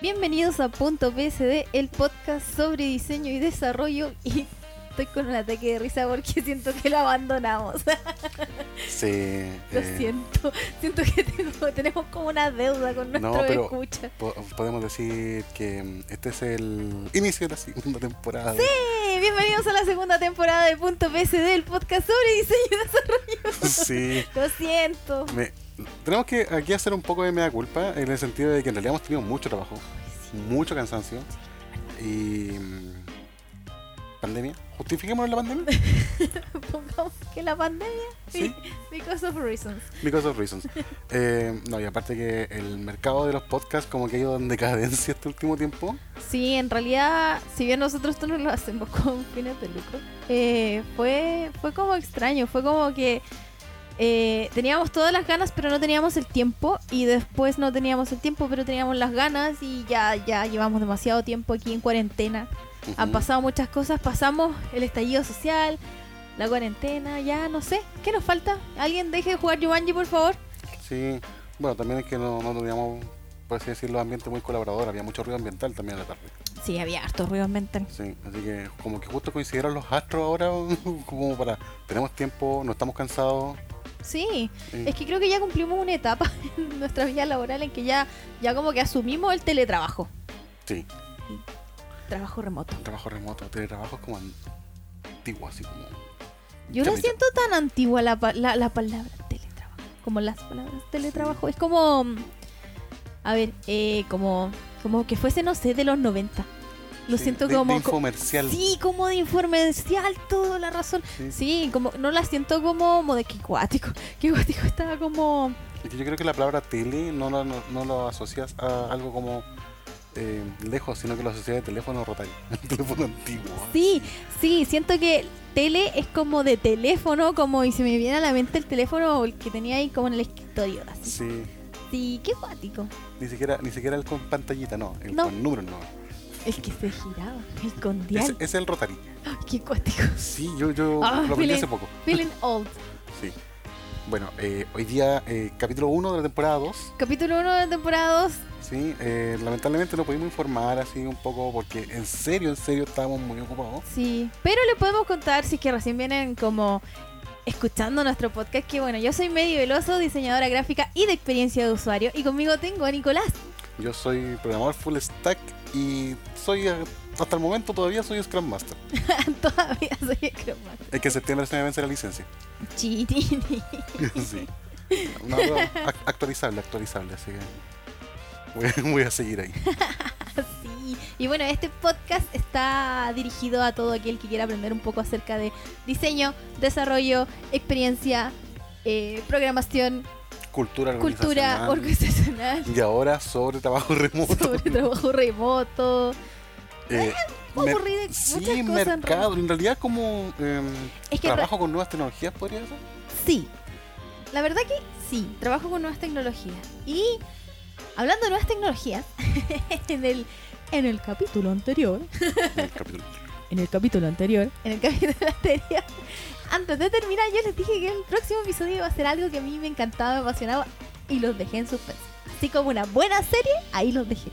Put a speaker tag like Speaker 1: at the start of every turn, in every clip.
Speaker 1: Bienvenidos a Punto PSD, el podcast sobre diseño y desarrollo. Y estoy con un ataque de risa porque siento que lo abandonamos.
Speaker 2: Sí.
Speaker 1: lo
Speaker 2: eh,
Speaker 1: siento. Siento que tengo- tenemos como una deuda con nuestro
Speaker 2: No, pero-
Speaker 1: escucha.
Speaker 2: po- podemos decir que mm, este es el inicio de la segunda temporada. de-
Speaker 1: Sí, bienvenidos a la segunda temporada de Punto PSD, el podcast sobre diseño y desarrollo.
Speaker 2: Sí.
Speaker 1: Lo siento.
Speaker 2: Me- tenemos que aquí hacer un poco de mea culpa en el sentido de que en realidad hemos tenido mucho trabajo, mucho cansancio y mm, pandemia. Justifiquémonos la pandemia.
Speaker 1: Pongamos que la pandemia.
Speaker 2: Sí.
Speaker 1: Because of reasons.
Speaker 2: Because of reasons. Eh, no, y aparte que el mercado de los podcasts como que ha ido en decadencia este último tiempo.
Speaker 1: Sí, en realidad, si bien nosotros esto no lo hacemos con fines de lucro, eh, fue, fue como extraño, fue como que eh, teníamos todas las ganas pero no teníamos el tiempo y después no teníamos el tiempo pero teníamos las ganas y ya, ya llevamos demasiado tiempo aquí en cuarentena. Han
Speaker 2: Ujú.
Speaker 1: pasado muchas cosas, pasamos el estallido social, la cuarentena, ya no sé, ¿qué nos falta? ¿Alguien deje de jugar Jumanji por favor?
Speaker 2: Sí, bueno, también es que no, no teníamos, por así decirlo, ambiente muy colaborador, había mucho ruido ambiental también en la tarde.
Speaker 1: Sí, había harto ruido mental.
Speaker 2: Sí, así que como que justo coincidieron los astros ahora, como para, tenemos tiempo, no estamos cansados.
Speaker 1: Sí,
Speaker 2: Sí.
Speaker 1: es que creo que ya cumplimos una etapa en nuestra vida laboral en que ya, ya como que asumimos el teletrabajo.
Speaker 2: Sí,
Speaker 1: Trabajo remoto.
Speaker 2: trabajo remoto, teletrabajo es como antiguo, así como...
Speaker 1: Yo no siento tan antigua la, la, la palabra teletrabajo. Como las palabras teletrabajo. Es como. A ver, eh, como. Como que fuese, no sé, de los 90. Lo
Speaker 2: Sí,
Speaker 1: siento
Speaker 2: de-
Speaker 1: como.
Speaker 2: de infomercial.
Speaker 1: Sí, como de informercial, toda la razón.
Speaker 2: Sí.
Speaker 1: Sí, como. No la siento como. como de que cuático. Que cuático estaba como.
Speaker 2: Es que yo creo que la palabra tele no lo, no, no lo asocias a algo como eh, lejos, sino que lo asocias a teléfono rotario, teléfono antiguo.
Speaker 1: Sí, sí, siento que tele es como de teléfono, como y se me viene a la mente el teléfono el que tenía ahí como en el escritorio, así.
Speaker 2: Sí,
Speaker 1: Sí, qué cuático.
Speaker 2: ni siquiera, ni siquiera el con pantallita, no, el
Speaker 1: No.
Speaker 2: con números no.
Speaker 1: El que se giraba, el con
Speaker 2: Ese,
Speaker 1: dial.
Speaker 2: ese es el rotary.
Speaker 1: Qué cuático.
Speaker 2: Sí, yo, yo
Speaker 1: Ah,
Speaker 2: lo aprendí hace poco.
Speaker 1: Feeling old.
Speaker 2: Sí. Bueno, eh, hoy día eh, capítulo 1 de la temporada 2.
Speaker 1: Capítulo 1 de la temporada 2.
Speaker 2: Sí, eh, lamentablemente no pudimos informar así un poco porque en serio, en serio estábamos muy ocupados.
Speaker 1: Sí. Pero le podemos contar, si es que recién vienen como escuchando nuestro podcast, que bueno, yo soy Medio Veloso, diseñadora gráfica y de experiencia de usuario. Y conmigo tengo a Nicolás.
Speaker 2: Yo soy programador full stack y soy, eh, hasta el momento todavía soy Scrum Master.
Speaker 1: Todavía soy Scrum Master.
Speaker 2: Es que en septiembre se me vence la licencia.
Speaker 1: Chitini.
Speaker 2: sí. Ac- actualizable, actualizable, así que voy a, voy a seguir ahí.
Speaker 1: Sí, y bueno, este podcast está dirigido a todo aquel que quiera aprender un poco acerca de diseño, desarrollo, experiencia, eh, programación,
Speaker 2: Cultura
Speaker 1: cultura
Speaker 2: organizacional.
Speaker 1: organizacional,
Speaker 2: Y ahora sobre trabajo remoto.
Speaker 1: sobre trabajo remoto.
Speaker 2: Eh,
Speaker 1: de
Speaker 2: sí,
Speaker 1: muchas cosas en
Speaker 2: mercado. En realidad como em,
Speaker 1: Es que
Speaker 2: trabajo con nuevas tecnologías podría ser.
Speaker 1: sí, la verdad que sí, trabajo con nuevas tecnologías. Y hablando de nuevas tecnologías, en el, en el capítulo anterior,
Speaker 2: en el capítulo.
Speaker 1: en el capítulo anterior, en el capítulo anterior, antes de terminar, yo les dije que el próximo episodio iba a ser algo que a mí me encantaba, me apasionaba y los dejé en suspenso. Así como una buena serie, ahí los dejé.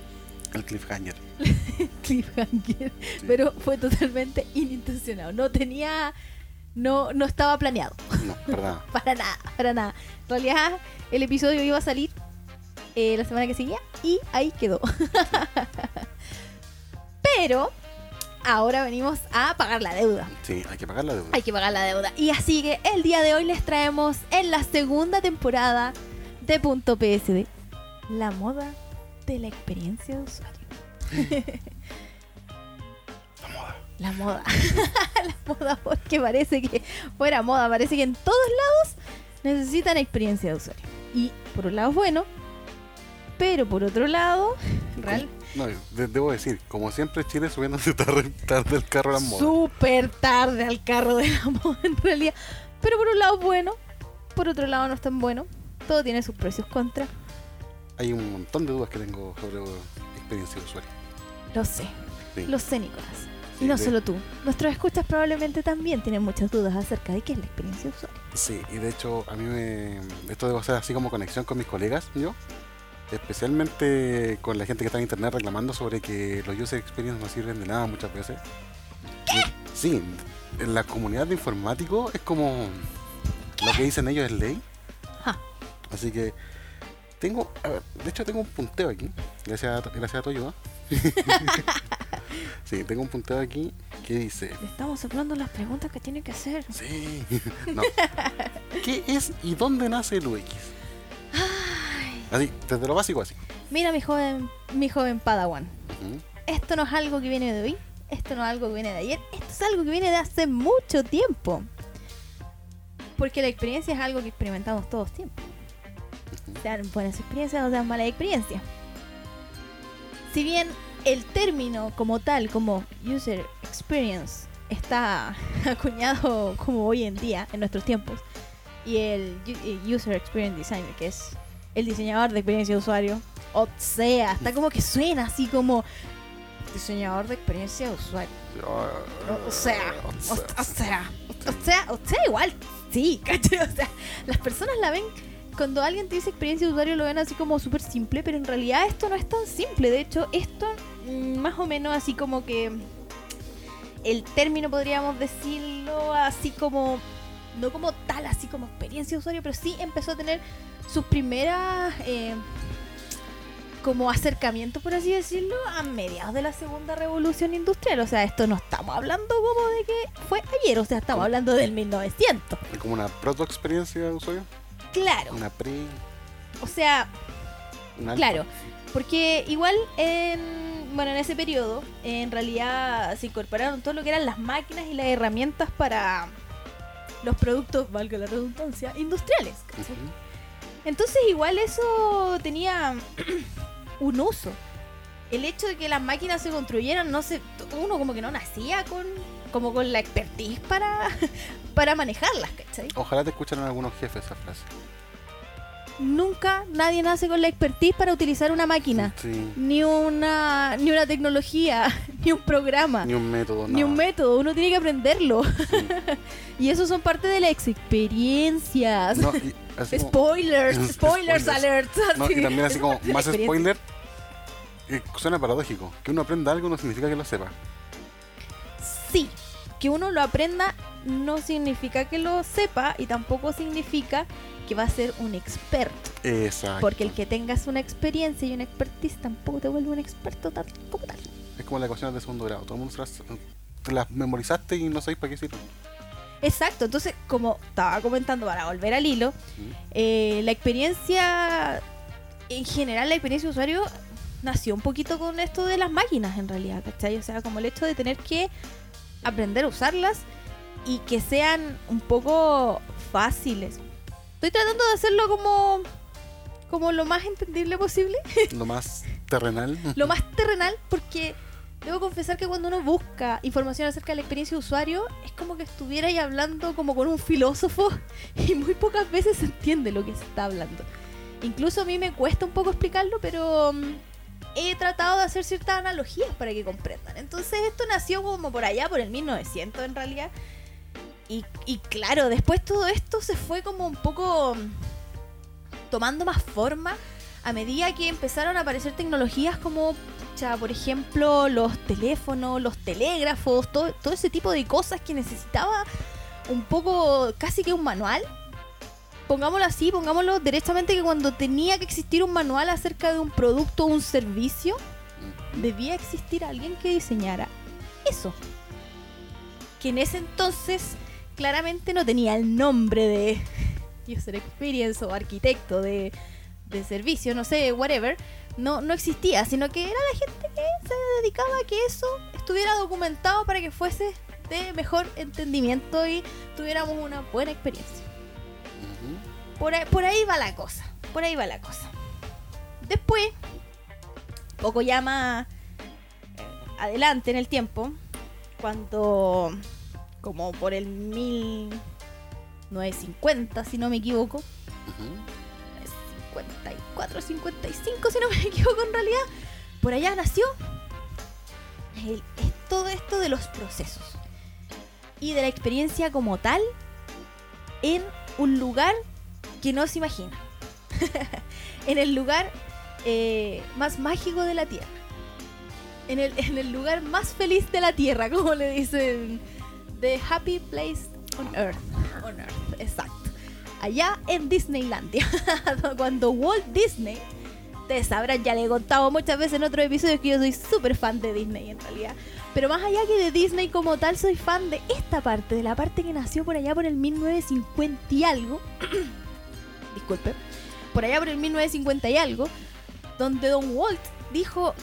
Speaker 2: El cliffhanger.
Speaker 1: Cliffhanger.
Speaker 2: Sí.
Speaker 1: Pero fue totalmente inintencionado. No tenía. No, no estaba planeado.
Speaker 2: No, verdad.
Speaker 1: Para nada, para nada. En realidad, el episodio iba a salir eh, la semana que seguía y ahí quedó. Pero ahora venimos a pagar la deuda.
Speaker 2: Sí, hay que pagar la deuda.
Speaker 1: Hay que pagar la deuda. Y así que el día de hoy les traemos en la segunda temporada de Punto PSD la moda de la experiencia de usuario.
Speaker 2: La moda.
Speaker 1: La moda. la moda porque parece que fuera moda, parece que en todos lados necesitan experiencia de usuario. Y por un lado es bueno, pero por otro lado, real,
Speaker 2: No, de- debo decir, como siempre Chile subiéndose tarde, tarde el carro a las modas.
Speaker 1: súper tarde al carro de la moda en realidad. Pero por un lado bueno, por otro lado no es tan bueno. Todo tiene sus precios contra.
Speaker 2: Hay un montón de dudas que tengo sobre experiencia de usuario.
Speaker 1: Lo sé,
Speaker 2: Sí.
Speaker 1: lo sé, Nicolás.
Speaker 2: Sí,
Speaker 1: y no
Speaker 2: de-
Speaker 1: solo tú. Nuestros escuchas probablemente también tienen muchas dudas acerca de qué es la experiencia de usuario.
Speaker 2: Sí, y de hecho a mí me... Esto debo hacer así como conexión con mis colegas, yo. Especialmente con la gente que está en internet reclamando sobre que los user experience no sirven de nada muchas veces. Sí, en la comunidad de informáticos es como lo que dicen ellos es ley. Así que tengo, a ver, de hecho tengo un punteo aquí, gracias a, gracias a tu ayuda. sí, tengo un punteo aquí que dice,
Speaker 1: Le estamos hablando las preguntas que tiene que hacer.
Speaker 2: sí, no. ¿Qué es y dónde nace el UX? Así, desde lo básico así.
Speaker 1: Mira mi joven, mi joven Padawan. Esto no es algo que viene de hoy, esto no es algo que viene de ayer, esto es algo que viene de hace mucho tiempo. Porque la experiencia es algo que experimentamos todos tiempo. Sean buenas experiencias o sean malas experiencias. Si bien el término como tal, como user experience, está acuñado como hoy en día, en nuestros tiempos, y el user experience designer, que es el diseñador de experiencia de usuario, o sea, está como que suena así como diseñador de experiencia de usuario. O, o sea, o, o sea, o sea, o sea, igual, sí, ¿cachai? O sea, las personas la ven, cuando alguien te dice experiencia de usuario lo ven así como súper simple, pero en realidad esto no es tan simple. De hecho, esto mm, más o menos así como que el término podríamos decirlo así como, no como tal, así como experiencia de usuario, pero sí empezó a tener sus primeras... eh, como acercamiento, por así decirlo, a mediados de la segunda revolución industrial. O sea, esto no estamos hablando como de que fue ayer, o sea, estamos hablando del 1900.
Speaker 2: Es como una proto experiencia de usuario,
Speaker 1: Claro,
Speaker 2: una pre,
Speaker 1: o sea,
Speaker 2: una
Speaker 1: claro, porque igual en, bueno, en ese periodo, en realidad se incorporaron todo lo que eran las máquinas y las herramientas para los productos, valga la redundancia, industriales. Entonces igual eso tenía un uso. El hecho de que las máquinas se construyeran, no sé, uno como que no nacía con como con la expertise para, para manejarlas, ¿cachai?
Speaker 2: Ojalá te escucharan algunos jefes esa frase.
Speaker 1: Nunca nadie nace con la expertise para utilizar una máquina.
Speaker 2: Sí.
Speaker 1: Ni una, ni una tecnología, ni un programa,
Speaker 2: Ni un método,
Speaker 1: ni un método. Uno tiene que aprenderlo.
Speaker 2: Sí.
Speaker 1: Y eso son parte de las experiencias.
Speaker 2: No, y así como-
Speaker 1: Spoilers,
Speaker 2: Spoilers.
Speaker 1: alert.
Speaker 2: No, y también así como más spoiler. eh, suena paradójico. Que uno aprenda algo no significa que lo sepa.
Speaker 1: Sí, que uno lo aprenda no significa que lo sepa y tampoco significa que va a ser un experto.
Speaker 2: Exacto.
Speaker 1: Porque el que tengas una experiencia y una expertise tampoco te vuelve un experto tal como tal.
Speaker 2: Es como las ecuaciones de segundo grado. Todo el mundo se las, te las memorizaste y no sabéis para qué sirven.
Speaker 1: Exacto, entonces como estaba comentando para volver al hilo, eh, la experiencia, en general la experiencia de usuario nació un poquito con esto de las máquinas en realidad, ¿cachai? O sea, como el hecho de tener que aprender a usarlas y que sean un poco fáciles. Estoy tratando de hacerlo como, como lo más entendible posible,
Speaker 2: Lo más terrenal.
Speaker 1: lo más terrenal, porque debo confesar que cuando uno busca información acerca de la experiencia de usuario, es como que estuviera ahí hablando como con un filósofo y muy pocas veces se entiende lo que se está hablando. Incluso a mí me cuesta un poco explicarlo, pero mm, he tratado de hacer ciertas analogías para que comprendan. Entonces esto nació como por allá, por el 1900 en realidad. Y, y claro, después todo esto se fue como un poco mm, tomando más forma a medida que empezaron a aparecer tecnologías como, pucha, por ejemplo, los teléfonos, los telégrafos, todo, todo ese tipo de cosas que necesitaba un poco, casi que un manual. Pongámoslo así, pongámoslo derechamente que cuando tenía que existir un manual acerca de un producto o un servicio, debía existir alguien que diseñara eso. Que en ese entonces claramente no tenía el nombre de user experience o arquitecto de, de servicio, no sé, whatever. No, no existía, sino que era la gente que se dedicaba a que eso estuviera documentado para que fuese de mejor entendimiento y tuviéramos una buena experiencia. Por ahí, por ahí va la cosa. Por ahí va la cosa. Después, poco ya más eh, adelante en el tiempo, cuando, como por el 1950, si no me equivoco,
Speaker 2: Ujú.
Speaker 1: 54, 55, si no me equivoco en realidad, por allá nació el- todo esto de los procesos y de la experiencia como tal en un lugar que no se imagina. en el lugar eh, más mágico de la Tierra. En el, en el lugar más feliz de la Tierra, como le dicen. The Happy Place on Earth. On Earth, exacto. Allá en Disneylandia. Cuando Walt Disney, ustedes sabrán, ya le he contado muchas veces en otros episodios que yo soy súper fan de Disney en realidad. Pero más allá que de Disney como tal, soy fan de esta parte, de la parte que nació por allá por el 1950 y algo. Disculpe. Por allá por el 1950 y algo. Donde Don Walt dijo,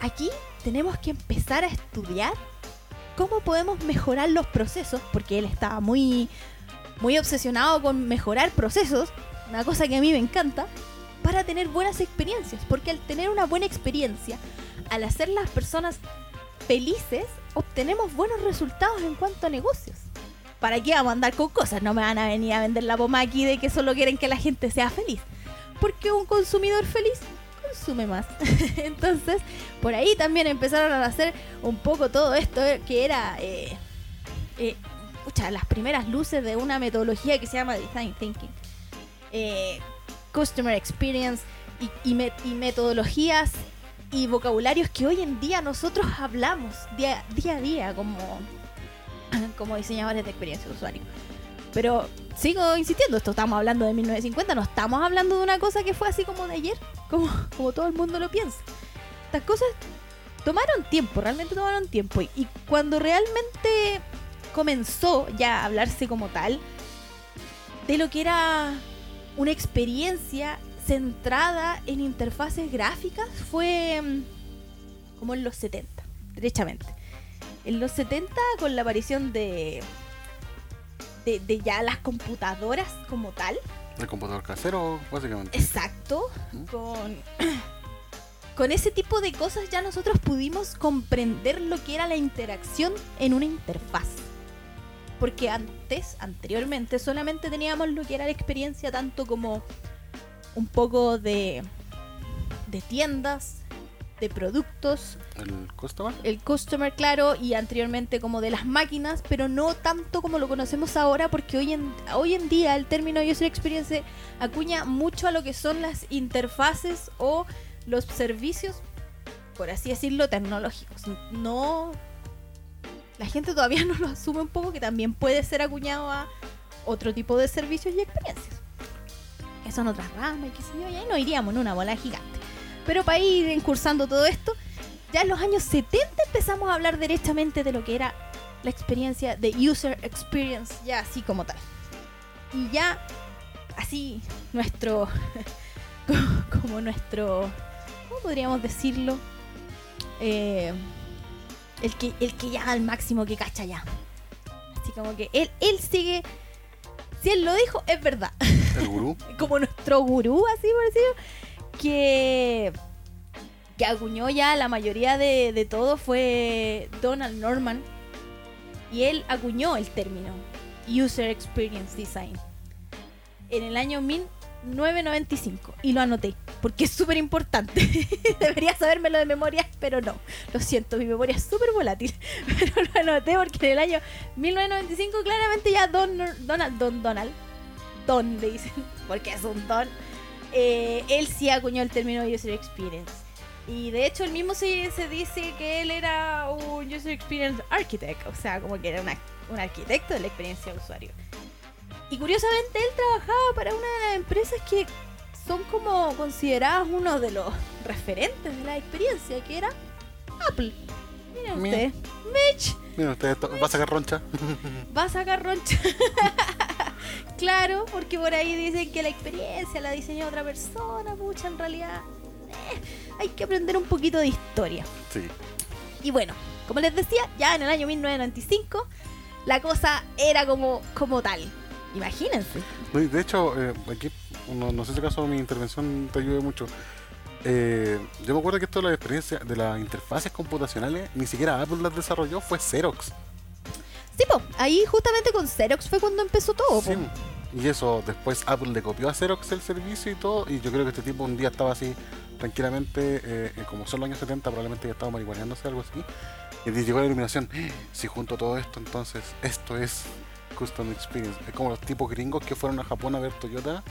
Speaker 1: aquí tenemos que empezar a estudiar cómo podemos mejorar los procesos, porque él estaba muy, muy obsesionado con mejorar procesos, una cosa que a mí me encanta, para tener buenas experiencias, porque al tener una buena experiencia, al hacer las personas felices, obtenemos buenos resultados en cuanto a negocios. ¿Para qué vamos a andar con cosas? No me van a venir a vender la pomada aquí de que solo quieren que la gente sea feliz. Porque un consumidor feliz consume más. Entonces, por ahí también empezaron a hacer un poco todo esto eh, que era eh, eh, las primeras luces de una metodología que se llama Design Thinking. Eh, customer Experience y, y metodologías y vocabularios que hoy en día nosotros hablamos día, día a día como, como diseñadores de experiencia de usuario. Pero sigo insistiendo, esto estamos hablando de 1950, no estamos hablando de una cosa que fue así como de ayer, como, como todo el mundo lo piensa. Estas cosas tomaron tiempo, realmente tomaron tiempo. Y, y cuando realmente comenzó ya a hablarse como tal de lo que era una experiencia centrada en interfaces gráficas fue mm, como en los 70, derechamente. En los 70 con la aparición de, de, de ya las computadoras como tal,
Speaker 2: El computador casero, básicamente.
Speaker 1: exacto, con, con ese tipo de cosas ya nosotros pudimos comprender lo que era la interacción en una interfaz. Porque antes, anteriormente, solamente teníamos lo que era la experiencia tanto como un poco de, de tiendas, de productos,
Speaker 2: El customer.
Speaker 1: el customer, claro, y anteriormente como de las máquinas, pero no tanto como lo conocemos ahora, porque hoy en, hoy en día el término user experience acuña mucho a lo que son las interfaces o los servicios, por así decirlo, tecnológicos. No. La gente todavía no lo asume un poco, que también puede ser acuñado a otro tipo de servicios y experiencias. Que son otras ramas y qué sé yo, y ahí nos iríamos en una bola gigante. Pero para ir incursando todo esto, ya en los años 70 empezamos a hablar derechamente de lo que era la experiencia de user experience, ya así como tal. Y ya así nuestro, como nuestro, ¿cómo podríamos decirlo? Eh, el, que, el que ya al máximo que cacha ya. Así como que él, él sigue, si él lo dijo, es verdad
Speaker 2: El gurú.
Speaker 1: como nuestro gurú, así por decirlo, que, acuñó ya la mayoría de, de todo fue Donald Norman. Y él acuñó el término User Experience Design en el año 1995. Y lo anoté, porque es súper importante. Debería sabérmelo de memoria, pero no. Lo siento, mi memoria es súper volátil. Pero lo anoté porque en el año 1995 claramente ya Don, Donald, Don Donald, Don le dicen, porque es un Don, eh, él sí acuñó el término User Experience. Y de hecho, él mismo se, se dice que él era un User Experience Architect, o sea, como que era una- un arquitecto de la experiencia de usuario. Y curiosamente, él trabajaba para una de las empresas que son como consideradas uno de los referentes de la experiencia, que era Apple. Miren
Speaker 2: Mira.
Speaker 1: ustedes, Mitch
Speaker 2: Mira, usted va a sacar roncha.
Speaker 1: va a sacar roncha. claro, porque por ahí dicen que la experiencia la diseñó otra persona, mucha en realidad. eh, hay que aprender un poquito de historia.
Speaker 2: Sí.
Speaker 1: Y bueno, como les decía, ya en el año 1995 la cosa era como, como tal. Imagínense.
Speaker 2: De hecho, eh, aquí, no, no sé si acaso mi intervención te ayude mucho. Eh, yo me acuerdo que esto de la experiencia de las interfaces computacionales, ni siquiera Apple las desarrolló, fue Xerox.
Speaker 1: Sí, ahí justamente con Xerox fue cuando empezó todo.
Speaker 2: Sí, y eso después Apple le copió a Xerox el servicio y todo. Y yo creo que este tipo un día estaba así tranquilamente, eh, eh, como son los años 70, probablemente ya estaba marihuaneándose algo así. Y le llegó la iluminación. "Eh, Si junto todo esto, entonces esto es Custom Experience. Es como los tipos gringos que fueron a Japón a ver Toyota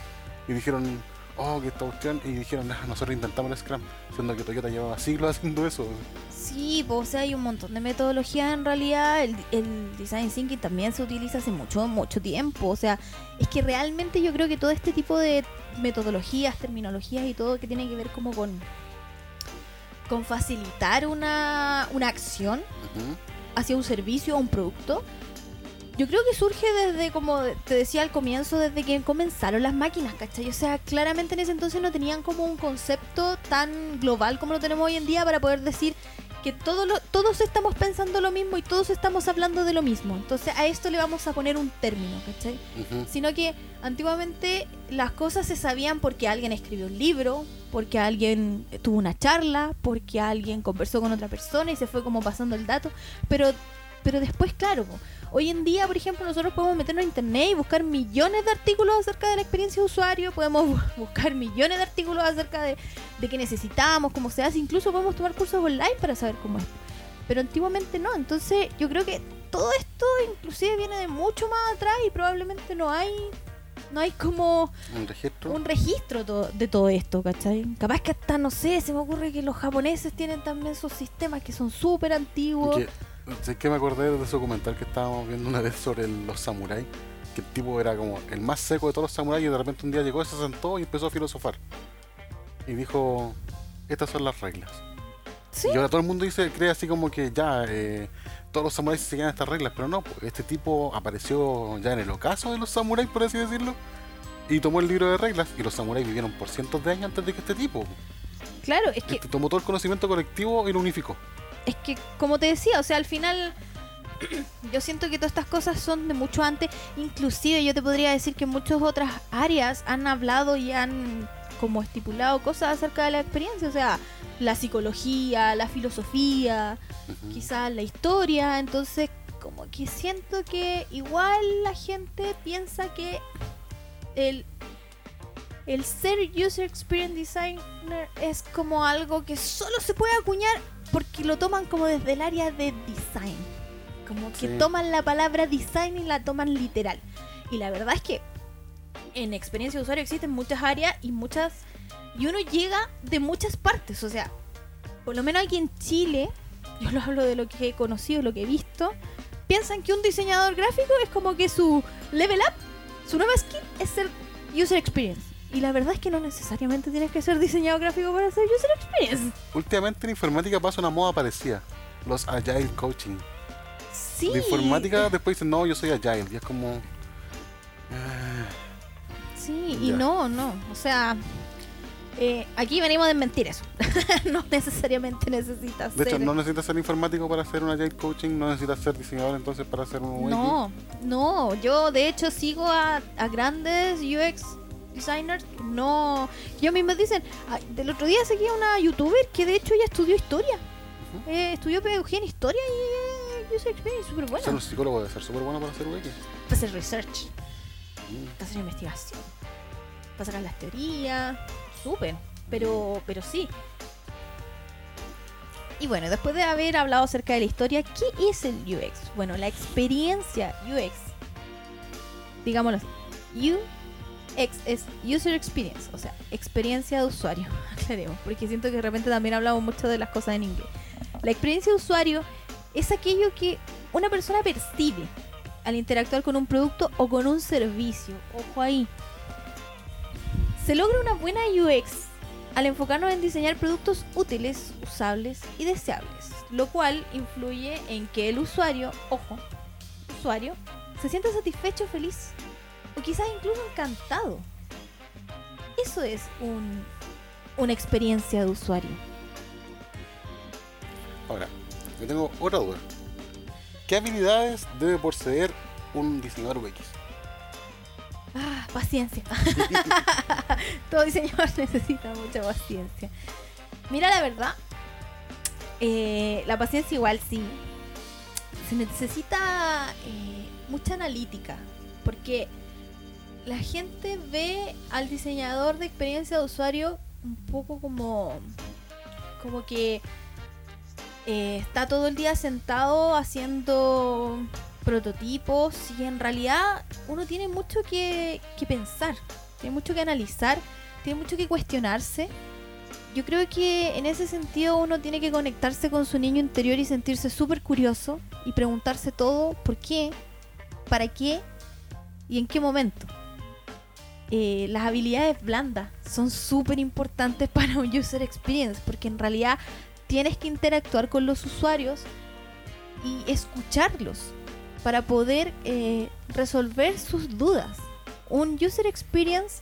Speaker 2: y dijeron, oh, que esta cuestión, y dijeron, "Ah, nosotros inventamos el Scrum, siendo que Toyota llevaba siglos haciendo eso.
Speaker 1: Sí, pues, o sea, hay un montón de metodologías en realidad. El, el design thinking también se utiliza hace mucho, mucho tiempo. O sea, es que realmente yo creo que todo este tipo de metodologías, terminologías y todo que tiene que ver como con con facilitar una, una acción hacia un servicio o un producto. Yo creo que surge desde, como te decía al comienzo, desde que comenzaron las máquinas, ¿cachai? O sea, claramente en ese entonces no tenían como un concepto tan global como lo tenemos hoy en día para poder decir que todo lo- todos estamos pensando lo mismo y todos estamos hablando de lo mismo. Entonces a esto le vamos a poner un término, ¿cachai?
Speaker 2: Ujú.
Speaker 1: Sino que antiguamente las cosas se sabían porque alguien escribió un libro, porque alguien tuvo una charla, porque alguien conversó con otra persona y se fue como pasando el dato. Pero, pero después, claro, hoy en día, por ejemplo, nosotros podemos meternos a internet y buscar millones de artículos acerca de la experiencia de usuario, podemos bu- buscar millones de artículos acerca de, de qué necesitamos, cómo se hace, incluso podemos tomar cursos online para saber cómo es. Pero antiguamente no, entonces yo creo que todo esto inclusive viene de mucho más atrás y probablemente no hay no hay como
Speaker 2: Un registro.
Speaker 1: un registro to- de todo esto, ¿cachai? Capaz que hasta, no sé, se me ocurre que los japoneses tienen también sus sistemas que son súper antiguos.
Speaker 2: Que, sé que me acordé de ese documental que estábamos viendo una vez sobre el- los samuráis. Que el tipo era como el más seco de todos los samuráis y de repente un día llegó, se sentó y empezó a filosofar. Y dijo, estas son las reglas.
Speaker 1: Sí,
Speaker 2: Y ahora todo el mundo dice, cree así como que ya, eh, todos los samuráis seguían estas reglas, pero no, pues, este tipo apareció ya en el ocaso de los samuráis, por así decirlo, y tomó el libro de reglas, y los samuráis vivieron por cientos de años antes de que este tipo.
Speaker 1: claro, es que,
Speaker 2: Este tomó todo el conocimiento colectivo y lo unificó.
Speaker 1: Es que, como te decía, o sea, al final yo siento que todas estas cosas son de mucho antes. Inclusive yo te podría decir que muchas otras áreas han hablado y han como estipulado cosas acerca de la experiencia. O sea, la psicología, la filosofía, quizás la historia. Entonces, como que siento que igual la gente piensa que el, el ser User Experience Designer es como algo que solo se puede acuñar porque lo toman como desde el área de design. Como que
Speaker 2: Sí.
Speaker 1: toman la palabra design y la toman literal. Y la verdad es que en experiencia de usuario existen muchas áreas y muchas y uno llega de muchas partes, o sea, por lo menos aquí en Chile, yo lo hablo de lo que he conocido, lo que he visto, piensan que un diseñador gráfico es como que su level up, su nueva skill es ser user experience. Y la verdad es que no necesariamente tienes que ser diseñador gráfico para ser user experience.
Speaker 2: Últimamente en informática pasa una moda parecida, los Agile Coaching.
Speaker 1: Sí.
Speaker 2: De informática después dicen, no, yo soy Agile, y es como... ah,
Speaker 1: Sí, y no, no. O sea, eh, aquí venimos a desmentir eso. no necesariamente necesitas
Speaker 2: De hecho,
Speaker 1: ser...
Speaker 2: no necesitas ser informático para hacer un Agile Coaching, no necesitas ser diseñador entonces para hacer un UX.
Speaker 1: No, no, yo de hecho sigo a, a grandes UX designers. No, ellos mismos dicen, ah, del otro día seguí a una youtuber que de hecho ya estudió historia. Eh, estudió pedagogía en historia y eh, user experience súper
Speaker 2: Ser
Speaker 1: buena.
Speaker 2: un psicólogo debe ser súper bueno para hacer UX.
Speaker 1: Para hacer research,
Speaker 2: Mm.
Speaker 1: para hacer investigación, para sacar las teorías, súper. Pero, pero sí. Y bueno, después de haber hablado acerca de la historia, ¿qué es el UX? Bueno, la experiencia UX, digámoslo UX es User Experience, o sea, experiencia de usuario, aclaremos, porque siento que de repente también hablamos mucho de las cosas en inglés. La experiencia de usuario es aquello que una persona percibe al interactuar con un producto o con un servicio. Ojo ahí. Se logra una buena UX al enfocarnos en diseñar productos útiles, usables y deseables, lo cual influye en que el usuario, ojo, usuario, se sienta satisfecho, feliz o quizás incluso encantado. Eso es un, una experiencia de usuario.
Speaker 2: Ahora, yo tengo otra duda. ¿Qué habilidades debe poseer un diseñador UX?
Speaker 1: Ah, paciencia. Todo diseñador necesita mucha paciencia. Mira, la verdad, eh, la paciencia igual sí. Se necesita eh, mucha analítica. Porque la gente ve al diseñador de experiencia de usuario un poco como. como que eh, está todo el día sentado haciendo prototipos y en realidad uno tiene mucho que, que pensar, tiene mucho que analizar tiene mucho que cuestionarse. Yo creo que en ese sentido uno tiene que conectarse con su niño interior y sentirse súper curioso y preguntarse todo por qué, para qué y en qué momento. Eh, las habilidades blandas son súper importantes para un user experience porque en realidad tienes que interactuar con los usuarios y escucharlos para poder eh, resolver sus dudas. Un user experience,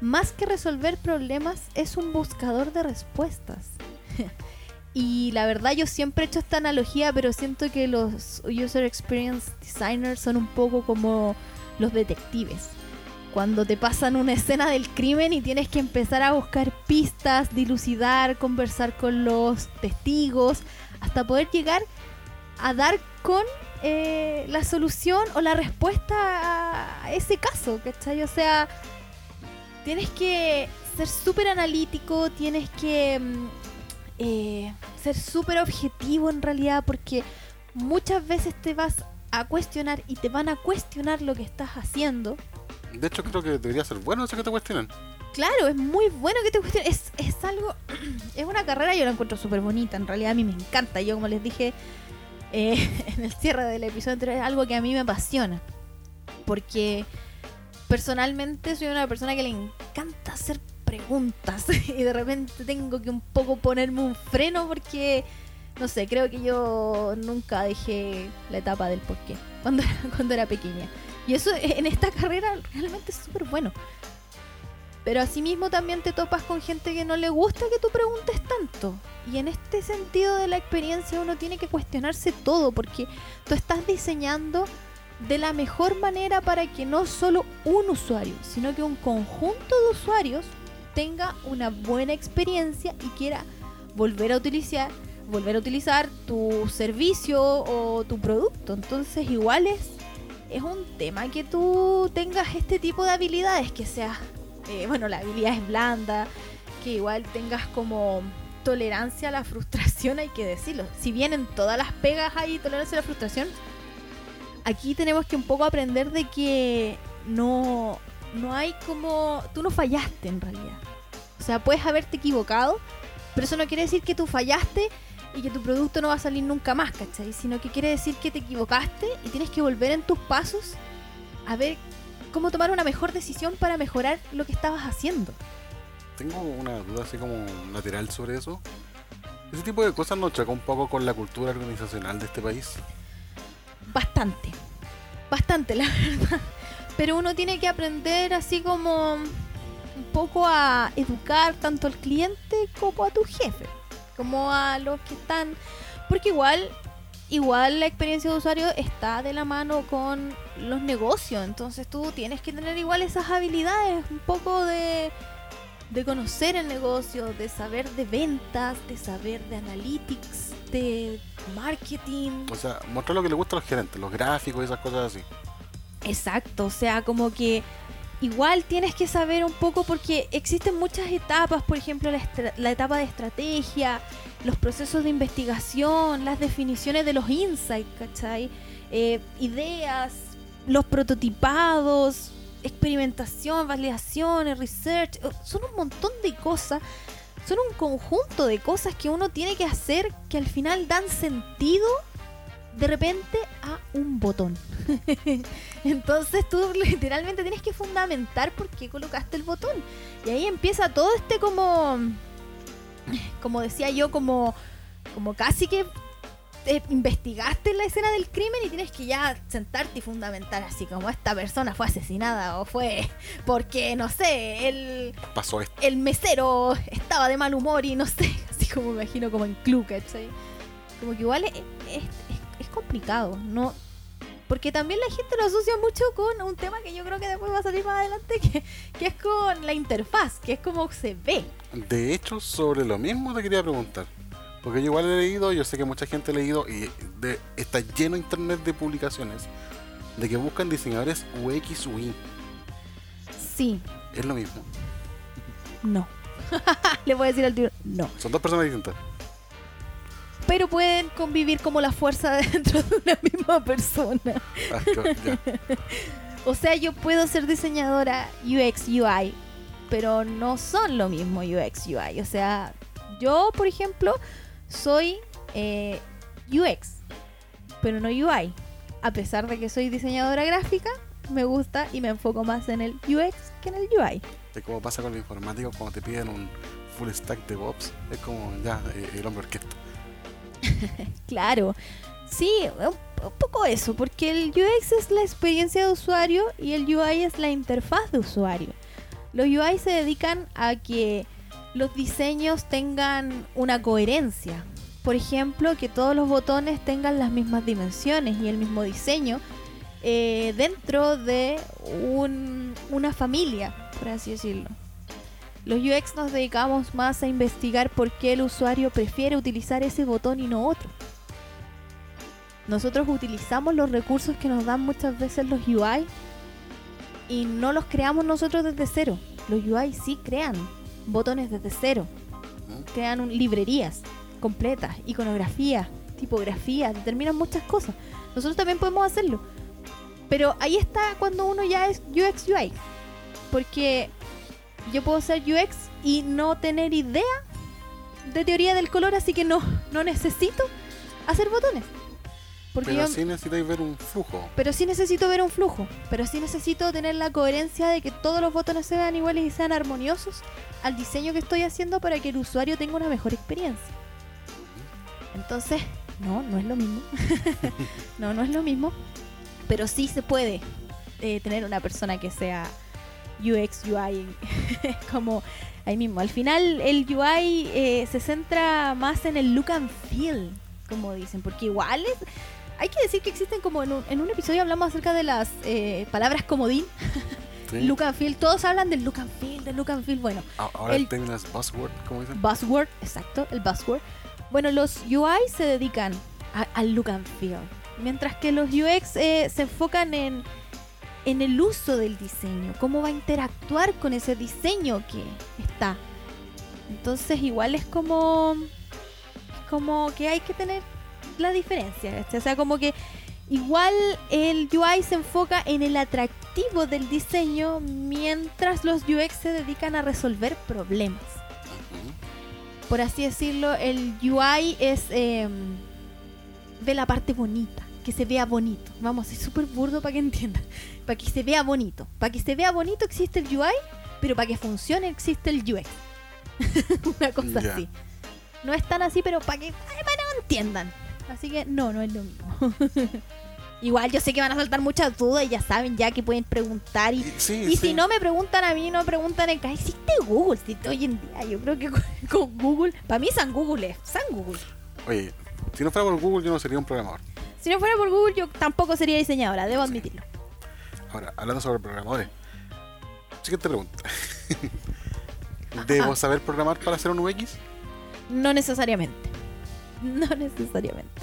Speaker 1: más que resolver problemas, es un buscador de respuestas. y la verdad yo siempre he hecho esta analogía, pero siento que los user experience designers son un poco como los detectives. Cuando te pasan una escena del crimen y tienes que empezar a buscar pistas, dilucidar, conversar con los testigos, hasta poder llegar a dar con eh, la solución o la respuesta a ese caso, ¿cachai? O sea, tienes que ser súper analítico, tienes que mm, eh, ser súper objetivo en realidad, porque muchas veces te vas a cuestionar y te van a cuestionar lo que estás haciendo.
Speaker 2: De hecho, creo que debería ser bueno eso que te cuestionen.
Speaker 1: Claro, es muy bueno que te cuestionen. Es, es algo. es una carrera, yo la encuentro súper bonita. En realidad, a mí me encanta. Yo, como les dije eh, en el cierre del episodio es algo que a mí me apasiona. Porque personalmente soy una persona que le encanta hacer preguntas. y de repente tengo que un poco ponerme un freno porque no sé, creo que yo nunca dejé la etapa del porqué cuando, cuando era pequeña. Y eso en esta carrera realmente es súper bueno. Pero asimismo también te topas con gente que no le gusta que tú preguntes tanto. Y en este sentido de la experiencia uno tiene que cuestionarse todo porque tú estás diseñando de la mejor manera para que no solo un usuario, sino que un conjunto de usuarios tenga una buena experiencia y quiera volver a utilizar volver a utilizar tu servicio o tu producto. Entonces igual es, es un tema que tú tengas este tipo de habilidades, que sea, eh, bueno, la habilidad es blanda, que igual tengas como tolerancia a la frustración, hay que decirlo. Si bien en todas las pegas hay tolerancia a la frustración, aquí tenemos que un poco aprender de que no, no hay como... Tú no fallaste en realidad. O sea, puedes haberte equivocado, pero eso no quiere decir que tú fallaste y que tu producto no va a salir nunca más, ¿cachai? Sino que quiere decir que te equivocaste y tienes que volver en tus pasos a ver cómo tomar una mejor decisión para mejorar lo que estabas haciendo.
Speaker 2: Tengo una duda así como lateral sobre eso. ¿Ese tipo de cosas nos choca un poco con la cultura organizacional de este país?
Speaker 1: Bastante. Bastante, la verdad. Pero uno tiene que aprender así como un poco a educar tanto al cliente como a tu jefe como a los que están. Porque igual, igual la experiencia de usuario está de la mano con los negocios. Entonces tú tienes que tener igual esas habilidades, un poco de, de conocer el negocio, de saber de ventas, de saber de analytics, de marketing.
Speaker 2: O sea, mostrar lo que le gusta a los gerentes, los gráficos y esas cosas así.
Speaker 1: Exacto, o sea, como que igual tienes que saber un poco porque existen muchas etapas, por ejemplo la, etapa de estrategia, los procesos de investigación, las definiciones de los insights, ¿cachai? Eh, ideas, los prototipados, experimentación, validaciones, research, son un montón de cosas, son un conjunto de cosas que uno tiene que hacer que al final dan sentido de repente a un botón. Entonces tú literalmente tienes que fundamentar por qué colocaste el botón. Y ahí empieza todo este como, como decía yo, como, como casi que investigaste la escena del crimen y tienes que ya sentarte y fundamentar así como esta persona fue asesinada o fue porque no sé el
Speaker 2: pasó esto.
Speaker 1: el mesero estaba de mal humor y no sé así como me imagino como en club como que igual es, es complicado. No, porque también la gente lo asocia mucho con un tema que yo creo que después va a salir más adelante, que, que es con la interfaz, que es como se ve.
Speaker 2: De hecho, sobre lo mismo te quería preguntar. Porque yo igual he leído, yo sé que mucha gente ha leído y de, está lleno internet de publicaciones de que buscan diseñadores UX UI.
Speaker 1: Sí.
Speaker 2: ¿Es lo mismo?
Speaker 1: No. Le voy a decir al tío, no.
Speaker 2: Son dos personas distintas
Speaker 1: pero pueden convivir como la fuerza dentro de una misma persona. Ah, o sea, yo puedo ser diseñadora UX, UI, pero no son lo mismo UX UI. O sea, yo, por ejemplo, soy eh, UX, pero no UI. A pesar de que soy diseñadora gráfica, me gusta y me enfoco más en el UX que en el UI.
Speaker 2: Es como pasa con los informáticos cuando te piden un full stack de Bobs. Es como ya eh, el hombre orquesta.
Speaker 1: Claro, sí, un, poco eso, porque el UX es la experiencia de usuario y el UI es la interfaz de usuario. Los UI se dedican a que los diseños tengan una coherencia. Por ejemplo, que todos los botones tengan las mismas dimensiones y el mismo diseño eh, dentro de un- una familia, por así decirlo. Los UX nos dedicamos más a investigar por qué el usuario prefiere utilizar ese botón y no otro. Nosotros utilizamos los recursos que nos dan muchas veces los UI y no los creamos nosotros desde cero. Los UI sí crean botones desde cero. Crean un- librerías completas, iconografía, tipografía, determinan muchas cosas. Nosotros también podemos hacerlo. Pero ahí está cuando uno ya es UX UI. Porque yo puedo ser UX y no tener idea de teoría del color, así que no, no necesito hacer botones. Porque
Speaker 2: Pero
Speaker 1: yo,
Speaker 2: sí necesitáis ver un flujo.
Speaker 1: pero sí necesito ver un flujo. Pero sí necesito tener la coherencia de que todos los botones se vean iguales y sean armoniosos al diseño que estoy haciendo para que el usuario tenga una mejor experiencia. Entonces, no, no es lo mismo. no, no es lo mismo. Pero sí se puede eh, tener una persona que sea UX, UI, como ahí mismo. Al final el UI eh, se centra más en el look and feel, como dicen, porque igual es- hay que decir que existen como en un, en un episodio hablamos acerca de las eh, palabras comodín,
Speaker 2: ¿sí?
Speaker 1: look and feel, todos hablan del look and feel, del look and feel, bueno,
Speaker 2: Ahora el, término es buzzword, como dicen.
Speaker 1: buzzword, exacto, el buzzword. Bueno, los UI se dedican al look and feel, mientras que los UX eh, se enfocan en, en el uso del diseño, cómo va a interactuar con ese diseño que está. Entonces igual es como, es como que hay que tener la diferencia, o sea, como que igual el UI se enfoca en el atractivo del diseño, mientras los UX se dedican a resolver problemas por así decirlo, el UI es eh, de la parte bonita, que se vea bonito. Vamos, es súper burdo para que entiendan. Para que se vea bonito. Para que se vea bonito existe el UI, pero para que funcione existe el UX. Una cosa
Speaker 2: Ya.
Speaker 1: así. No es tan así, pero para que, ay, para que entiendan. Así que no, no es lo mismo. Igual yo sé que van a saltar muchas dudas y ya saben ya que pueden preguntar y
Speaker 2: sí,
Speaker 1: y
Speaker 2: sí.
Speaker 1: si no me preguntan a mí, no me preguntan en casa. Existe Google, si hoy en día. Yo creo que con, con Google, para mí San Google es San Google.
Speaker 2: Oye, si no fuera por Google, yo no sería un programador.
Speaker 1: Si no fuera por Google, yo tampoco sería diseñadora, debo admitirlo.
Speaker 2: Ahora, hablando sobre programadores. Siguiente pregunta. ¿Debo saber programar para hacer un UX?
Speaker 1: No necesariamente. No necesariamente.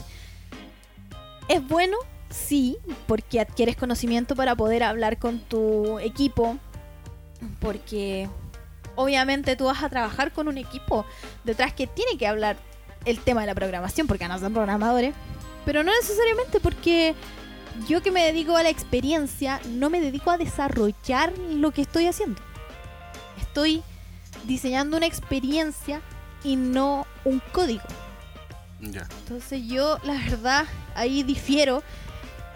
Speaker 1: Es bueno, sí, porque adquieres conocimiento para poder hablar con tu equipo. Porque obviamente tú vas a trabajar con un equipo detrás que tiene que hablar el tema de la programación, porque no son programadores. Pero no necesariamente porque yo que me dedico a la experiencia, no me dedico a desarrollar lo que estoy haciendo. Estoy diseñando una experiencia y no un código. Entonces yo, la verdad, ahí difiero.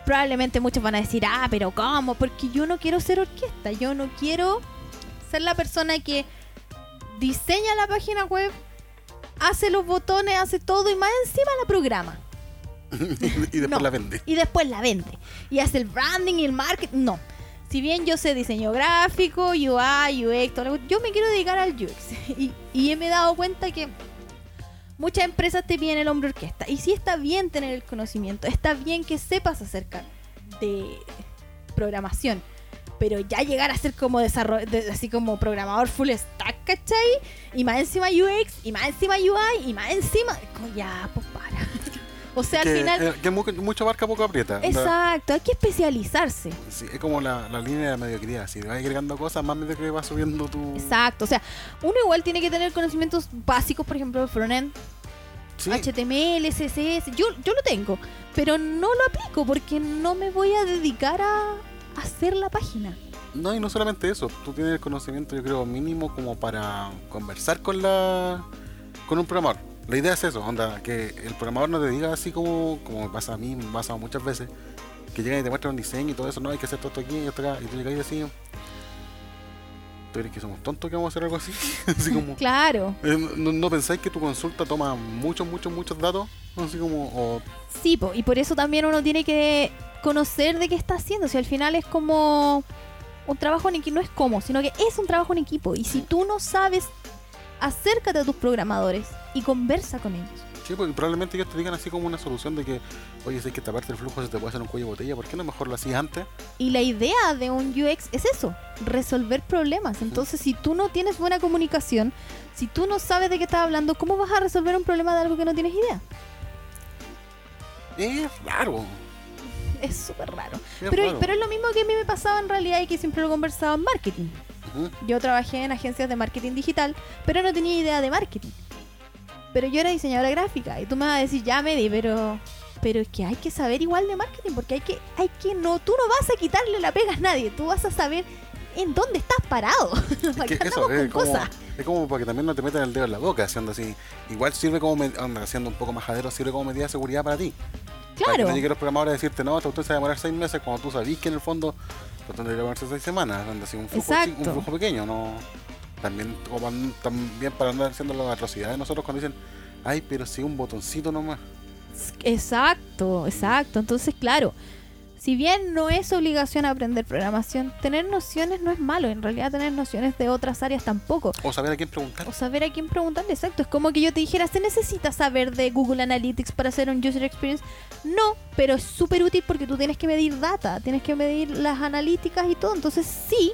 Speaker 1: Probablemente muchos van a decir, ah, pero ¿cómo? Porque yo no quiero ser orquesta, yo no quiero ser la persona que diseña la página web, hace los botones, hace todo y más encima la programa.
Speaker 2: y después
Speaker 1: No.
Speaker 2: la vende.
Speaker 1: Y después la vende. Y hace el branding y el marketing. No. Si bien yo sé diseño gráfico, UI, UX, todo lo- yo me quiero dedicar al UX. Y, y me he dado cuenta que muchas empresas te piden el hombre orquesta. Y sí está bien tener el conocimiento, está bien que sepas acerca de programación. Pero ya llegar a ser como desarroll así como programador full stack, ¿cachai? Y más encima UX, y más encima UI, y más encima. como Ya, pues para. O sea, al final.
Speaker 2: eh, que mu- mucho barca, poco aprieta.
Speaker 1: Exacto, hay que especializarse.
Speaker 2: sí, es como la, la línea de la mediocridad. Si vas agregando cosas, más mediocre vas subiendo tu.
Speaker 1: Exacto, o sea, uno igual tiene que tener conocimientos básicos, por ejemplo, de frontend,
Speaker 2: Sí,
Speaker 1: HTML, CSS. Yo, yo lo tengo, pero no lo aplico porque no me voy a dedicar a hacer la página.
Speaker 2: No, y no solamente eso, tú tienes el conocimiento, yo creo, mínimo como para conversar con la con un programador. La idea es eso, onda, que el programador no te diga así como, como me pasa a mí, me ha pasado muchas veces, que llegan y te muestran un diseño y todo eso, no, hay que hacer todo esto aquí y esto acá, y tú llegas y así, ¿tú crees que somos tontos que vamos a hacer algo así? así como,
Speaker 1: Claro.
Speaker 2: eh, no, no pensáis que tu consulta toma muchos, muchos, muchos datos? Así como, o
Speaker 1: Sí, po, y por eso también uno tiene que conocer de qué está haciendo. Si al final es como un trabajo en equipo, no es como, sino que es un trabajo en equipo. Y si tú no sabes, acércate a tus programadores y conversa con ellos.
Speaker 2: Sí, porque probablemente ellos te digan así como una solución de que, oye, sé que esta parte del flujo se te puede hacer un cuello de botella, ¿por qué no mejor lo hacías antes?
Speaker 1: Y la idea de un UX es eso, resolver problemas. Entonces, si tú no tienes buena comunicación, si tú no sabes de qué estás hablando, ¿cómo vas a resolver un problema de algo que no tienes idea?
Speaker 2: Es raro.
Speaker 1: Es súper raro.
Speaker 2: es
Speaker 1: Pero,
Speaker 2: raro.
Speaker 1: pero es lo mismo que a mí me pasaba en realidad y que siempre lo he conversado en marketing.
Speaker 2: Ujú.
Speaker 1: Yo trabajé en agencias de marketing digital, pero no tenía idea de marketing. Pero yo era diseñadora gráfica y tú me vas a decir, ya Medi, pero pero es que hay que saber igual de marketing porque hay que hay que no tú no vas a quitarle la pega a nadie, tú vas a saber en dónde estás parado.
Speaker 2: Es que eso, es
Speaker 1: con
Speaker 2: como,
Speaker 1: cosas.
Speaker 2: es como para que también no te metan el dedo en la boca, haciendo así. Igual sirve como, haciendo un poco majadero, sirve como medida de seguridad para ti. Para que
Speaker 1: Claro.
Speaker 2: no los programadores a decirte, no, usted se va a demorar seis meses, cuando tú sabís que en el fondo esto tendría que demorarse seis semanas, donde así un flujo, un flujo pequeño, no. También, como también para andar haciendo las atrocidades de nosotros cuando dicen, ay, pero si un botoncito nomás.
Speaker 1: Exacto, exacto. Entonces, claro, si bien no es obligación aprender programación, tener nociones no es malo. En realidad, tener nociones de otras áreas tampoco.
Speaker 2: O saber a quién preguntar.
Speaker 1: O saber a quién preguntarle, exacto. Es como que yo te dijera, ¿se necesita saber de Google Analytics para hacer un user experience? No, pero es súper útil porque tú tienes que medir data, tienes que medir las analíticas y todo. Entonces, sí,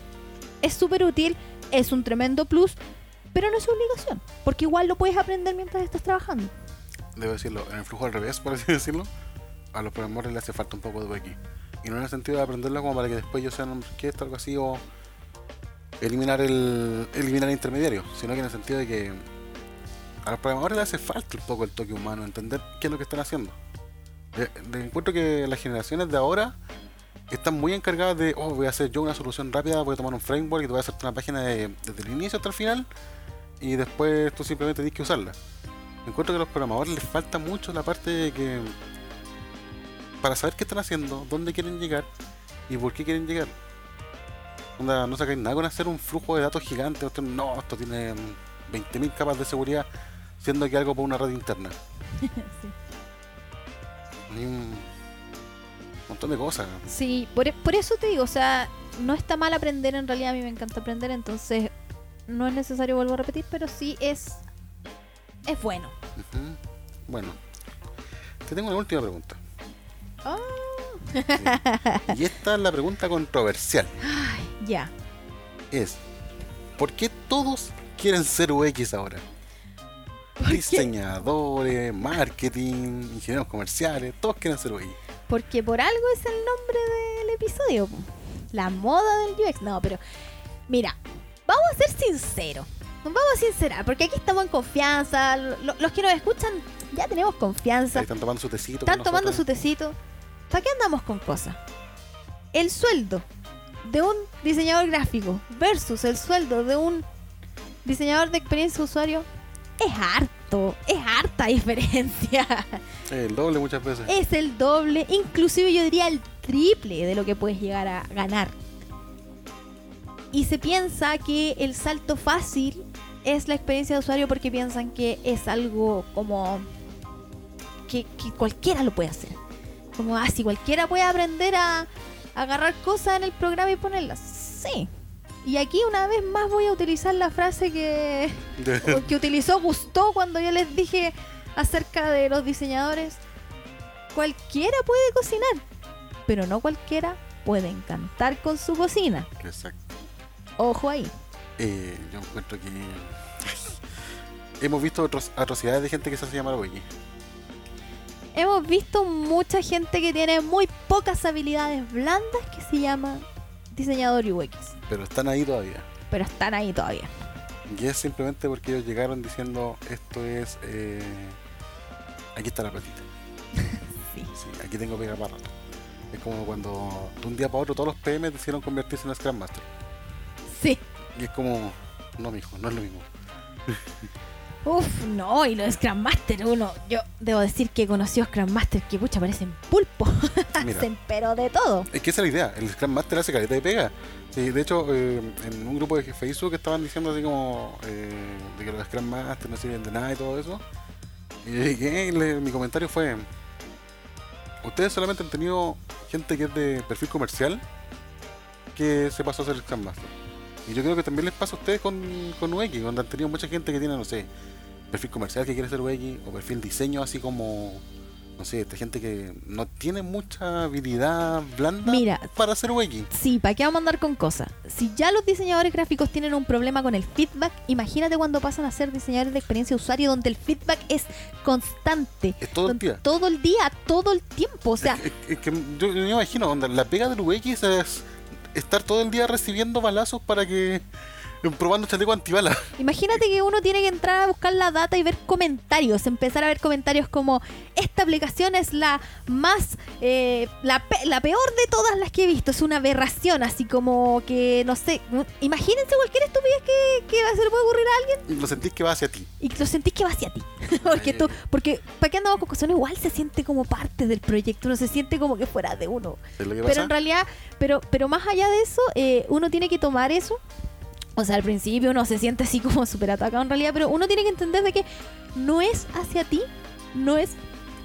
Speaker 1: es súper útil, es un tremendo plus, pero no es obligación, porque igual lo puedes aprender mientras estás trabajando.
Speaker 2: debo decirlo, en el flujo al revés, por así decirlo, a los programadores les hace falta un poco de UX. Y no en el sentido de aprenderlo como para que después ellos sean que esto, algo así, o eliminar el, eliminar el intermediario, sino que en el sentido de que a los programadores les hace falta un poco el toque humano, entender qué es lo que están haciendo. De- encuentro que las generaciones de ahora están muy encargadas de, oh, voy a hacer yo una solución rápida, voy a tomar un framework y te voy a hacer una página de- desde el inicio hasta el final y después tú simplemente tienes que usarla. Encuentro que a los programadores les falta mucho la parte de que para saber qué están haciendo, dónde quieren llegar y por qué quieren llegar. Onda, no sacáis nada con hacer un flujo de datos gigante. No, esto tiene mm, 20.000 capas de seguridad, siendo que algo por una red interna. montón de cosas.
Speaker 1: Sí, por, por eso te digo, o sea, no está mal aprender, en realidad a mí me encanta aprender, entonces no es necesario, vuelvo a repetir, pero sí es, es bueno.
Speaker 2: Bueno, te tengo una última pregunta.
Speaker 1: Ah.
Speaker 2: Y esta es la pregunta controversial.
Speaker 1: Ya.
Speaker 2: Es, ¿por qué todos quieren ser UX ahora? Diseñadores, marketing, ingenieros comerciales, todos quieren ser UX.
Speaker 1: Porque por algo es el nombre del episodio. La moda del UX. No, pero mira, vamos a ser sinceros. Nos vamos a sincerar, porque aquí estamos en confianza. lo- los que nos escuchan ya tenemos confianza.
Speaker 2: Ahí están tomando su tecito.
Speaker 1: Están tomando su tecito. ¿Para qué andamos con cosas? El sueldo de un diseñador gráfico versus el sueldo de un diseñador de experiencia de usuario es harto, es harta diferencia.
Speaker 2: El doble muchas veces.
Speaker 1: Es el doble, inclusive yo diría el triple de lo que puedes llegar a ganar. Y se piensa que el salto fácil es la experiencia de usuario porque piensan que es algo como que, que cualquiera lo puede hacer. Como así, cualquiera puede aprender a, a agarrar cosas en el programa y ponerlas. Sí. Y aquí una vez más voy a utilizar la frase que, que utilizó Gusto cuando yo les dije acerca de los diseñadores. Cualquiera puede cocinar, pero no cualquiera puede encantar con su cocina.
Speaker 2: Exacto.
Speaker 1: Ojo ahí.
Speaker 2: Eh, yo encuentro que. Hemos visto otras atrocidades de gente que se hace llamar UX.
Speaker 1: Hemos visto mucha gente que tiene muy pocas habilidades blandas que se llama diseñador UX,
Speaker 2: Pero están ahí todavía.
Speaker 1: pero están ahí todavía.
Speaker 2: Y es simplemente porque ellos llegaron diciendo esto es. eh, aquí está la platita.
Speaker 1: Sí.
Speaker 2: Sí, aquí tengo pega para. Es como cuando de un día para otro todos los PM decidieron convertirse en Scrum Master.
Speaker 1: Sí.
Speaker 2: Y es como, no, mijo, no es lo mismo.
Speaker 1: Uf, no, y los Scrum Master, uno, yo debo decir que he conocido Scrum Master que pucha parecen pulpo,
Speaker 2: Mira.
Speaker 1: hacen pero de todo.
Speaker 2: Es que esa es la idea, el Scrum Master hace careta de pega. Sí, de hecho, eh, en un grupo de Facebook estaban diciendo así como eh, de que los Scrum Master no sirven de nada y todo eso. Y yo llegué y le- mi comentario fue: Ustedes solamente han tenido gente que es de perfil comercial que se pasó a ser Scrum Master. Y yo creo que también les pasa a ustedes con, con UX, donde han tenido mucha gente que tiene, no sé, perfil comercial que quiere ser UX, o perfil diseño así como, no sé, esta gente que no tiene mucha habilidad blanda
Speaker 1: Mira.
Speaker 2: para hacer UX.
Speaker 1: Sí, ¿para qué vamos a andar con cosas? Si ya los diseñadores gráficos tienen un problema con el feedback, imagínate cuando pasan a ser diseñadores de experiencia de usuario donde el feedback es constante.
Speaker 2: Es todo el día.
Speaker 1: Todo el día, todo el tiempo. O sea,
Speaker 2: Es- que yo, me imagino, la pega del UX es estar todo el día recibiendo balazos para que. probando chaleco antibala.
Speaker 1: Imagínate que uno tiene que entrar a buscar la data y ver comentarios, empezar a ver comentarios como esta aplicación es la más, eh, la, pe- la peor de todas las que he visto, es una aberración, así como que, no sé, imagínense cualquier estupidez que, que se le puede ocurrir a alguien
Speaker 2: Y lo sentís que va hacia ti.
Speaker 1: y lo sentís que va hacia ti. porque tú, porque ¿para qué andamos con cosas? Uno igual se siente como parte del proyecto, uno se siente como que fuera de uno.
Speaker 2: ¿Es lo que
Speaker 1: Pero
Speaker 2: pasa?
Speaker 1: en realidad, pero, pero más allá de eso, eh, uno tiene que tomar eso. O sea, al principio uno se siente así como súper atacado en realidad, pero uno tiene que entender de que no es hacia ti, no es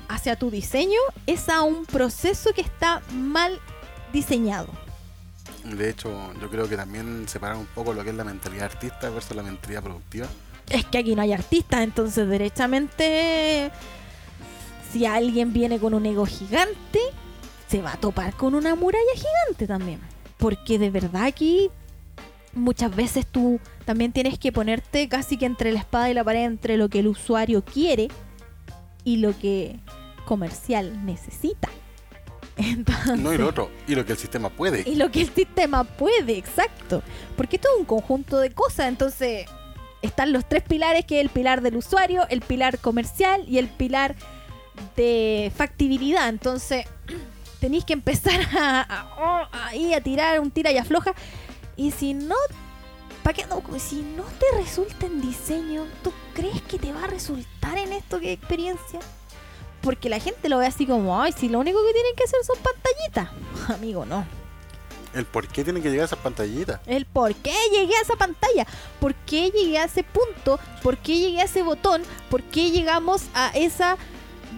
Speaker 1: hacia tu diseño, es a un proceso que está mal diseñado.
Speaker 2: De hecho, yo creo que también separar un poco lo que es la mentalidad artista versus la mentalidad productiva.
Speaker 1: Es que aquí no hay artistas, entonces derechamente, si alguien viene con un ego gigante, se va a topar con una muralla gigante también. Porque de verdad aquí muchas veces tú también tienes que ponerte casi que entre la espada y la pared, entre lo que el usuario quiere y lo que comercial necesita. Entonces,
Speaker 2: No y lo otro, y lo que el sistema puede.
Speaker 1: y lo que el sistema puede, exacto. Porque esto es un conjunto de cosas, entonces están los tres pilares, que es el pilar del usuario, el pilar comercial y el pilar de factibilidad. Entonces, tenéis que empezar a, a- oh, ahí a tirar un tira y afloja. Y si no, ¿para qué no? Si no te resulta en diseño, ¿tú crees que te va a resultar en esto que experiencia? Porque la gente lo ve así como, ay, si lo único que tienen que hacer son pantallitas. Amigo, no.
Speaker 2: El por qué tienen que llegar a esas pantallitas.
Speaker 1: El por qué llegué a esa pantalla, por qué llegué a ese punto, por qué llegué a ese botón, por qué llegamos a esa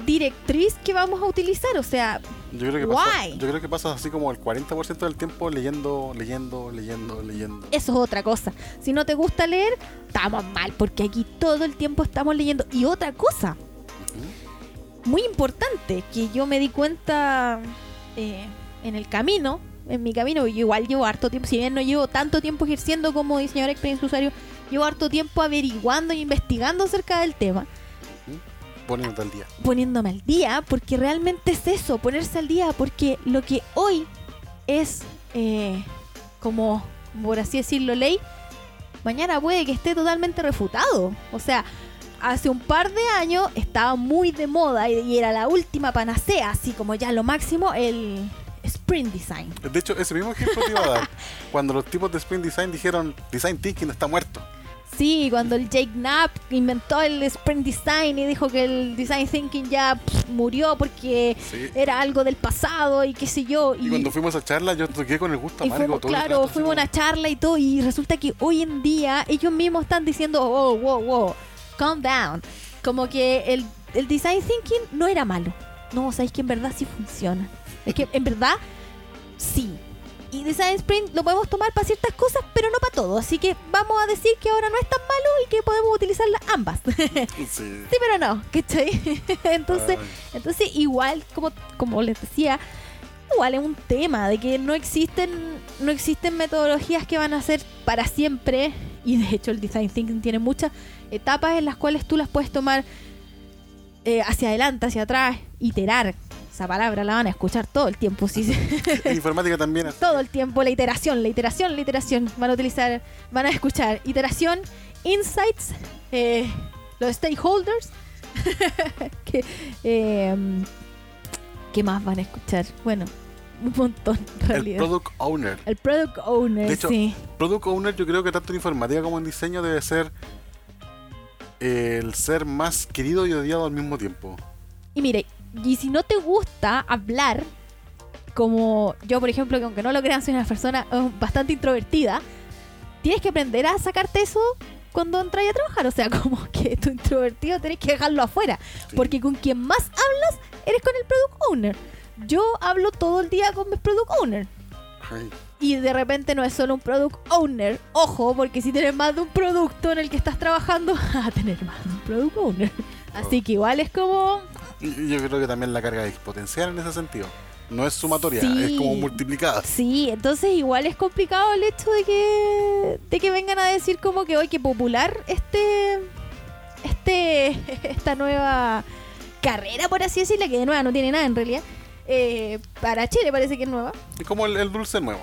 Speaker 1: directriz que vamos a utilizar. O sea,
Speaker 2: Yo creo que pasa, yo creo que pasas así como el 40% del tiempo leyendo, leyendo, leyendo, leyendo.
Speaker 1: eso es otra cosa. Si no te gusta leer, estamos mal, porque aquí todo el tiempo estamos leyendo. Y otra cosa, muy importante, que yo me di cuenta eh, en el camino, en mi camino, yo igual llevo harto tiempo, si bien no llevo tanto tiempo ejerciendo como diseñador experiencia usuario, llevo harto tiempo averiguando e investigando acerca del tema.
Speaker 2: Poniéndote al día.
Speaker 1: poniéndome al día, porque realmente es eso, ponerse al día, porque lo que hoy es eh, como, por así decirlo, ley, mañana puede que esté totalmente refutado. O sea, hace un par de años estaba muy de moda y, era la última panacea, así como ya lo máximo, el sprint design.
Speaker 2: De hecho, ese mismo ejemplo te iba a dar. Cuando los tipos de Sprint Design dijeron Design Thinking está muerto.
Speaker 1: Sí, cuando el Jake Knapp inventó el sprint design y dijo que el design thinking ya pff, murió porque
Speaker 2: Sí.
Speaker 1: era algo del pasado y qué sé yo.
Speaker 2: Y cuando fuimos a charla, yo toqué con el gusto amargo
Speaker 1: fuimos,
Speaker 2: todo
Speaker 1: claro, fuimos a una charla y todo, y resulta que hoy en día ellos mismos están diciendo, oh, wow, wow, calm down. Como que el, el design thinking no era malo. No, sabéis que en verdad sí funciona. Es que en verdad sí. Y design sprint lo podemos tomar para ciertas cosas, pero no para todo. Así que vamos a decir que ahora no es tan malo y que podemos utilizarlas ambas.
Speaker 2: Sí.
Speaker 1: Sí, pero no, ¿cachai? entonces,
Speaker 2: Ay.
Speaker 1: entonces igual, como, como les decía, igual es un tema de que no existen, no existen metodologías que van a ser para siempre. Y de hecho el design thinking tiene muchas etapas en las cuales tú las puedes tomar eh, hacia adelante, hacia atrás, iterar. Esa palabra la van a escuchar todo el tiempo, sí,
Speaker 2: En informática también. así.
Speaker 1: todo el tiempo, la iteración, la iteración, la iteración. Van a utilizar, van a escuchar iteración, insights, eh, los stakeholders. que, eh, ¿Qué más van a escuchar? Bueno, un montón, en
Speaker 2: El
Speaker 1: realidad.
Speaker 2: product owner.
Speaker 1: El product owner,
Speaker 2: De hecho,
Speaker 1: sí.
Speaker 2: Product owner yo creo que tanto en informática como en diseño debe ser el ser más querido y odiado al mismo tiempo.
Speaker 1: Y mire, y si no te gusta hablar, como yo, por ejemplo, que aunque no lo crean, soy una persona eh, bastante introvertida, tienes que aprender a sacarte eso cuando entras a trabajar. O sea, como que tu introvertido tenés que dejarlo afuera.
Speaker 2: Sí.
Speaker 1: Porque con quien más hablas, eres con el product owner. Yo hablo todo el día con mis product owner.
Speaker 2: Ay,
Speaker 1: Y de repente no es solo un product owner. Ojo, porque si tienes más de un producto en el que estás trabajando, vas a tener más de un product owner. Así que igual es como
Speaker 2: yo creo que también la carga es exponencial en ese sentido. No es sumatoria,
Speaker 1: Sí.
Speaker 2: es como multiplicada.
Speaker 1: Sí, entonces igual es complicado el hecho de que de que vengan a decir como que hoy que popular este este esta nueva carrera por así decirla que de nueva no tiene nada en realidad eh, para Chile parece que es nueva
Speaker 2: Es como el, el dulce nuevo.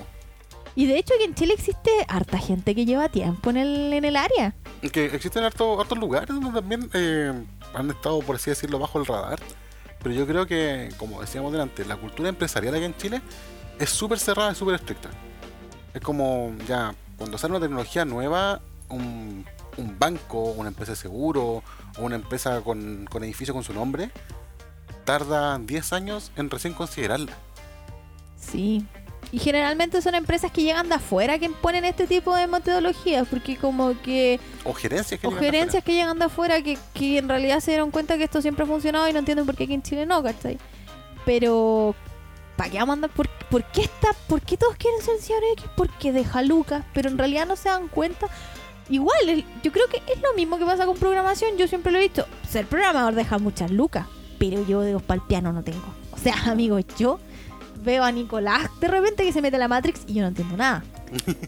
Speaker 1: y de hecho que en Chile existe harta gente que lleva tiempo en el en el área
Speaker 2: Que existen harto- hartos lugares donde también eh, han estado, por así decirlo, bajo el radar. Pero yo creo que, como decíamos delante, la cultura empresarial aquí en Chile es súper cerrada y súper estricta. Es como, ya, cuando sale una tecnología nueva, un, banco, una empresa de seguro o una empresa con, con edificio con su nombre, tarda 10 años en recién considerarla.
Speaker 1: sí y generalmente son empresas que llegan de afuera que ponen este tipo de metodologías porque como que
Speaker 2: O gerencias que
Speaker 1: o
Speaker 2: llegan de
Speaker 1: gerencias que llegan de afuera que, que en realidad se dieron cuenta que esto siempre ha funcionado y no entienden por qué aquí en Chile no, ¿cachai? Pero, ¿para qué vamos a andar? ¿Por, por qué está, por qué todos quieren ser el señor X? Porque deja lucas, pero en realidad no se dan cuenta. Igual, yo creo que es lo mismo que pasa con programación, yo siempre lo he visto. Ser programador deja muchas lucas, pero yo dedos para el piano no tengo. O sea, amigos, yo veo a Nicolás de repente que se mete a la Matrix y yo no entiendo nada.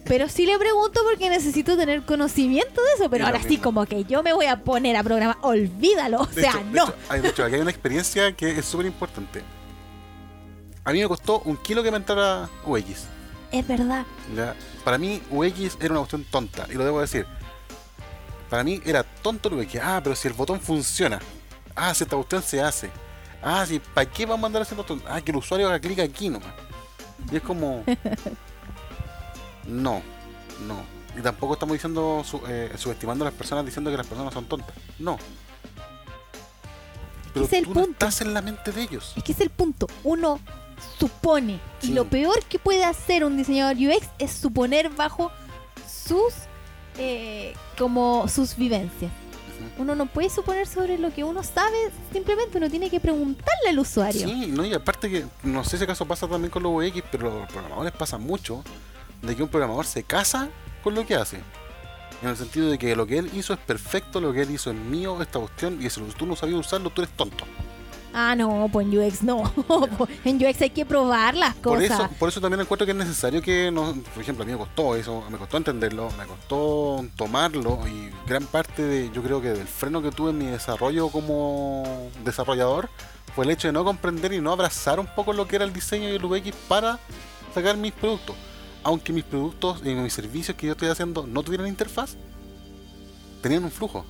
Speaker 1: Pero sí le pregunto porque necesito tener conocimiento de eso. Pero ahora sí, como que yo me voy a poner a programar. Olvídalo. O
Speaker 2: De
Speaker 1: sea,
Speaker 2: hecho, de
Speaker 1: no.
Speaker 2: hecho, hay- de hecho, aquí hay una experiencia que es súper importante. A mí me costó un kilo que me entrara UX.
Speaker 1: Es verdad.
Speaker 2: ¿ya? Para mí UX era una cuestión tonta, y lo debo decir. Para mí era tonto el UX. Ah, pero si el botón funciona. Ah, si esta cuestión se hace. Ah, si, ¿para qué vamos a mandar ese botón? Ah, que el usuario haga clic aquí nomás. Y es como... No, no. Y tampoco estamos diciendo, su- eh, subestimando a las personas diciendo que las personas son tontas. No. Pero
Speaker 1: Es el
Speaker 2: tú no estás en la mente de ellos.
Speaker 1: Es que es el punto. Uno supone. Y
Speaker 2: Sí.
Speaker 1: lo peor que puede hacer un diseñador UX es suponer bajo sus eh, como sus vivencias. Uno no puede suponer sobre lo que uno sabe, simplemente uno tiene que preguntarle al usuario.
Speaker 2: Sí, no, y aparte que no sé si acaso pasa también con los UX, pero los programadores pasa mucho de que un programador se casa con lo que hace. En el sentido de que lo que él hizo es perfecto, lo que él hizo es mío, esta cuestión, y si tú no sabías usarlo, tú eres tonto.
Speaker 1: Ah, no, pues en UX no. en UX hay que probar las
Speaker 2: Por
Speaker 1: cosas.
Speaker 2: eso, por eso también encuentro que es necesario que, no, por ejemplo, a mí me costó eso, me costó entenderlo, me costó tomarlo, y gran parte de, yo creo que del freno que tuve en mi desarrollo como desarrollador fue el hecho de no comprender y no abrazar un poco lo que era el diseño y el UX para sacar mis productos. Aunque mis productos y mis servicios que yo estoy haciendo no tuvieran interfaz, tenían un flujo.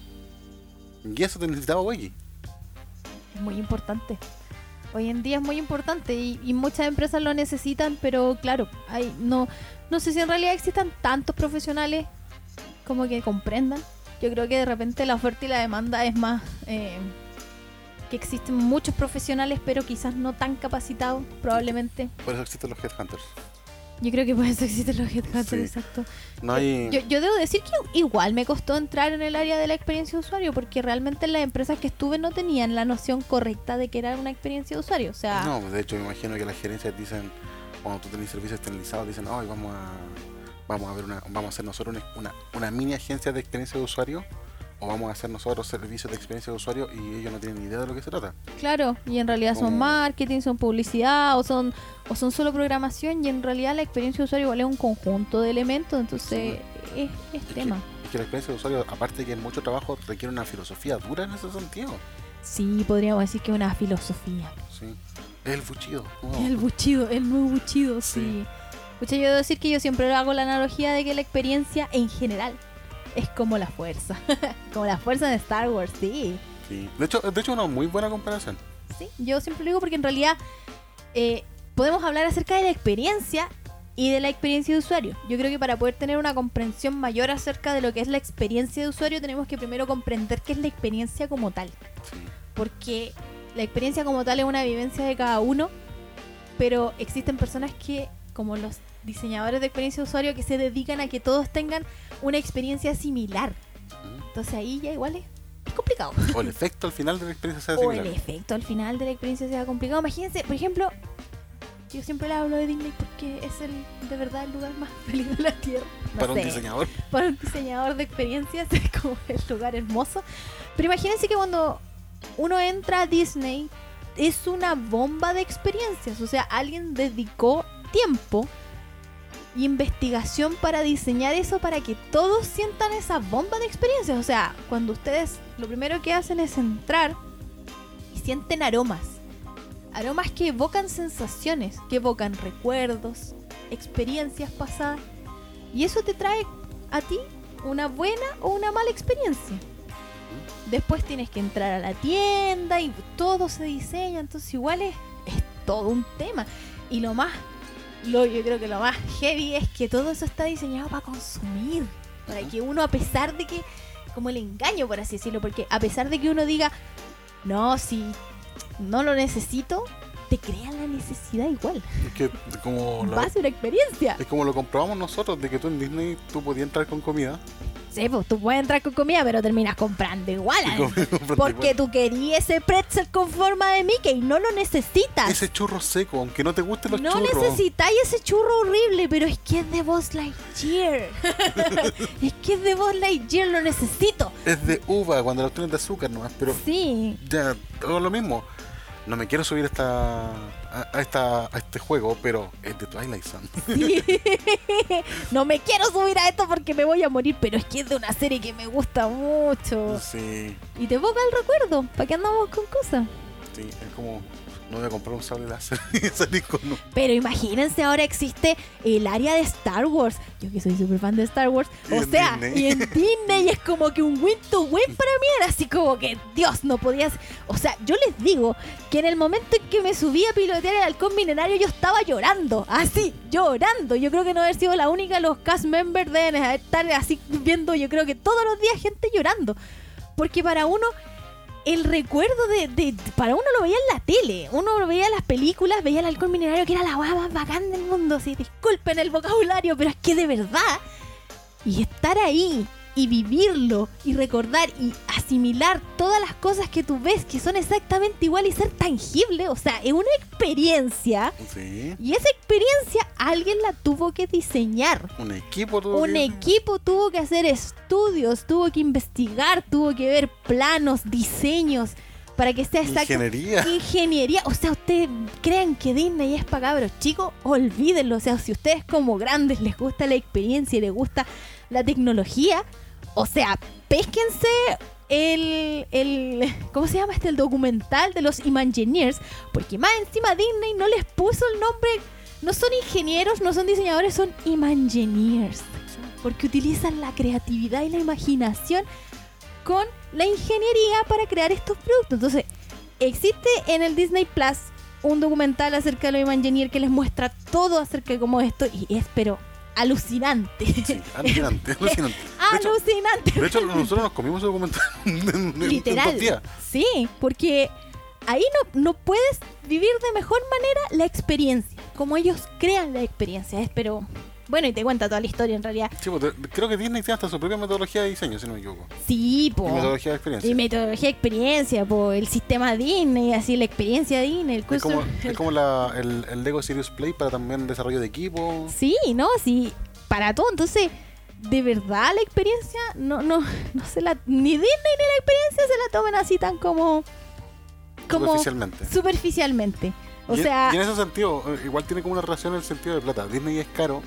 Speaker 2: Y eso te necesitaba UX.
Speaker 1: Muy importante. Hoy en día es muy importante y, y muchas empresas lo necesitan, pero claro, hay, no, no sé si en realidad existan tantos profesionales como que comprendan. Yo creo que de repente la oferta y la demanda es más eh, que existen muchos profesionales, pero quizás no tan capacitados, probablemente.
Speaker 2: Por eso existen los headhunters.
Speaker 1: Yo creo que por eso existen los headhunters,
Speaker 2: Sí.
Speaker 1: exacto.
Speaker 2: No hay...
Speaker 1: Yo, yo debo decir que igual me costó entrar en el área de la experiencia de usuario porque realmente las empresas que estuve no tenían la noción correcta de que era una experiencia de usuario. O sea,
Speaker 2: No, de hecho me imagino que las gerencias dicen, cuando tú tenés servicios externalizados, dicen, hoy vamos a vamos a ver una, vamos a hacer nosotros una, una, una mini agencia de experiencia de usuario, o vamos a hacer nosotros servicios de experiencia de usuario y ellos no tienen ni idea de lo que se trata.
Speaker 1: claro, y en realidad son marketing, son publicidad o son o son solo programación y en realidad la experiencia de usuario es un conjunto de elementos, entonces es, tema.
Speaker 2: Es que la experiencia de usuario, aparte de que en mucho trabajo requiere una filosofía dura en ese sentido.
Speaker 1: Sí, podríamos decir que una filosofía.
Speaker 2: Sí. Es el buchido. no.
Speaker 1: El buchido, el nuevo buchido, sí.
Speaker 2: Sí.
Speaker 1: Pucha, yo debo decir que yo siempre hago la analogía de que la experiencia en general es como la fuerza. como la fuerza de Star Wars, sí.
Speaker 2: Sí. De hecho, de hecho una muy buena comparación.
Speaker 1: Sí, yo siempre lo digo porque en realidad, eh, podemos hablar acerca de la experiencia y de la experiencia de usuario. Yo creo que para poder tener una comprensión mayor acerca de lo que es la experiencia de usuario, tenemos que primero comprender qué es la experiencia como tal.
Speaker 2: Sí.
Speaker 1: Porque la experiencia como tal es una vivencia de cada uno, pero existen personas que, como los diseñadores de experiencia de usuario, que se dedican a que todos tengan una experiencia similar. Entonces ahí ya igual es, es complicado.
Speaker 2: O el efecto al final de la experiencia sea
Speaker 1: O
Speaker 2: similar.
Speaker 1: el efecto al final de la experiencia sea complicado. Imagínense, por ejemplo, yo siempre le hablo de Disney porque es el de verdad el lugar más feliz de la Tierra. No
Speaker 2: Para un diseñador.
Speaker 1: para un diseñador de experiencias es como el lugar hermoso. Pero imagínense que cuando uno entra a Disney es una bomba de experiencias. O sea, alguien dedicó tiempo investigación para diseñar eso para que todos sientan esa bomba de experiencias. O sea, cuando ustedes lo primero que hacen es entrar y sienten aromas. Aromas que evocan sensaciones, que evocan recuerdos, experiencias pasadas. Y eso te trae a ti una buena o una mala experiencia. Después tienes que entrar a la tienda y todo se diseña, entonces igual es, es todo un tema. Y lo más, lo, yo creo que lo más heavy es que todo eso está diseñado para consumir. Para que uno, a pesar de que, como el engaño, por así decirlo, porque a pesar de que uno diga, no, si no lo necesito, te crea la necesidad igual.
Speaker 2: Es que como lo,
Speaker 1: Va a ser una experiencia.
Speaker 2: es como lo comprobamos nosotros, de que tú en Disney tú podías entrar con comida.
Speaker 1: Sí, pues tú puedes entrar con comida, pero terminas comprando igual.
Speaker 2: comer- comprarte
Speaker 1: Porque
Speaker 2: igual.
Speaker 1: tú querías ese pretzel con forma de Mickey y no lo necesitas.
Speaker 2: Ese churro seco, aunque no te gusten los
Speaker 1: no
Speaker 2: churros.
Speaker 1: necesitáis ese churro horrible, pero es que es de Buzz Lightyear. es que es de Buzz Lightyear, lo necesito.
Speaker 2: Es de uva, cuando los tienes de azúcar nomás, pero
Speaker 1: Sí,
Speaker 2: ya, todo lo mismo. No me quiero subir a esta, a, a esta, a este juego, pero es de Twilight Zone.
Speaker 1: sí. no me quiero subir a esto porque me voy a morir, pero es que es de una serie que me gusta mucho.
Speaker 2: Sí,
Speaker 1: Y te evoca el recuerdo. ¿Para qué andamos con cosas?
Speaker 2: sí, es como, no voy a comprar un sable láser y salir con un...
Speaker 1: Pero imagínense, ahora existe el área de Star Wars. Yo que soy súper fan de Star Wars.
Speaker 2: Y
Speaker 1: O sea,
Speaker 2: Disney.
Speaker 1: y en Disney es como que un win to win para mí. Era así como que, Dios, no podías. O sea, yo les digo que en el momento en que me subí a pilotear el halcón milenario, yo estaba llorando. Así, llorando. Yo creo que no haber sido la única. Los cast members deben estar así viendo, yo creo que todos los días gente llorando. Porque para uno el recuerdo de, Para uno lo veía en la tele. Uno veía las películas, veía el alcohol minerario que era la hueá más bacán del mundo. Sí, disculpen el vocabulario, pero es que de verdad. Y estar ahí y vivirlo y recordar y asimilar todas las cosas que tú ves que son exactamente igual y ser tangible. O sea, es una experiencia.
Speaker 2: Sí,
Speaker 1: Y esa experiencia alguien la tuvo que diseñar.
Speaker 2: un equipo tuvo
Speaker 1: Un
Speaker 2: que-
Speaker 1: equipo tuvo que hacer estudios, tuvo que investigar, tuvo que ver planos, diseños, para que sea exacto.
Speaker 2: Ingeniería.
Speaker 1: Ingeniería. O sea, ustedes creen que Disney es para cabros chicos, olvídenlo. O sea, si ustedes como grandes les gusta la experiencia y les gusta la tecnología, o sea, pésquense el, el ¿cómo se llama este? El documental de los Imagineers, porque más encima Disney no les puso el nombre, no son ingenieros, no son diseñadores, son Imagineers, porque utilizan la creatividad y la imaginación con la ingeniería para crear estos productos. Entonces, existe en el Disney Plus un documental acerca de los Imagineers que les muestra todo acerca de cómo esto y es pero alucinante.
Speaker 2: Sí, alucinante, alucinante. De hecho,
Speaker 1: alucinante.
Speaker 2: de hecho, nosotros nos comimos ese documental en, en- en
Speaker 1: Literal.
Speaker 2: dos días.
Speaker 1: Sí, porque ahí no, no puedes vivir de mejor manera la experiencia, como ellos crean la experiencia. Es pero bueno, y te cuenta toda la historia en realidad.
Speaker 2: Sí, pues, creo que Disney tiene hasta su propia metodología de diseño, si no me equivoco.
Speaker 1: Sí, po.
Speaker 2: Y metodología de experiencia.
Speaker 1: Y metodología de experiencia, po, el sistema Disney, así la experiencia Disney, el
Speaker 2: Es
Speaker 1: curso.
Speaker 2: como, es como la- el, el Lego Serious Play para también desarrollo de equipo.
Speaker 1: Sí, no, sí, para todo. Entonces, de verdad la experiencia no no no se la ni Disney ni la experiencia se la tomen así tan como como
Speaker 2: Superficialmente.
Speaker 1: superficialmente. O
Speaker 2: y,
Speaker 1: sea,
Speaker 2: y en ese sentido, eh, igual tiene como una relación en el sentido de plata. Disney es caro,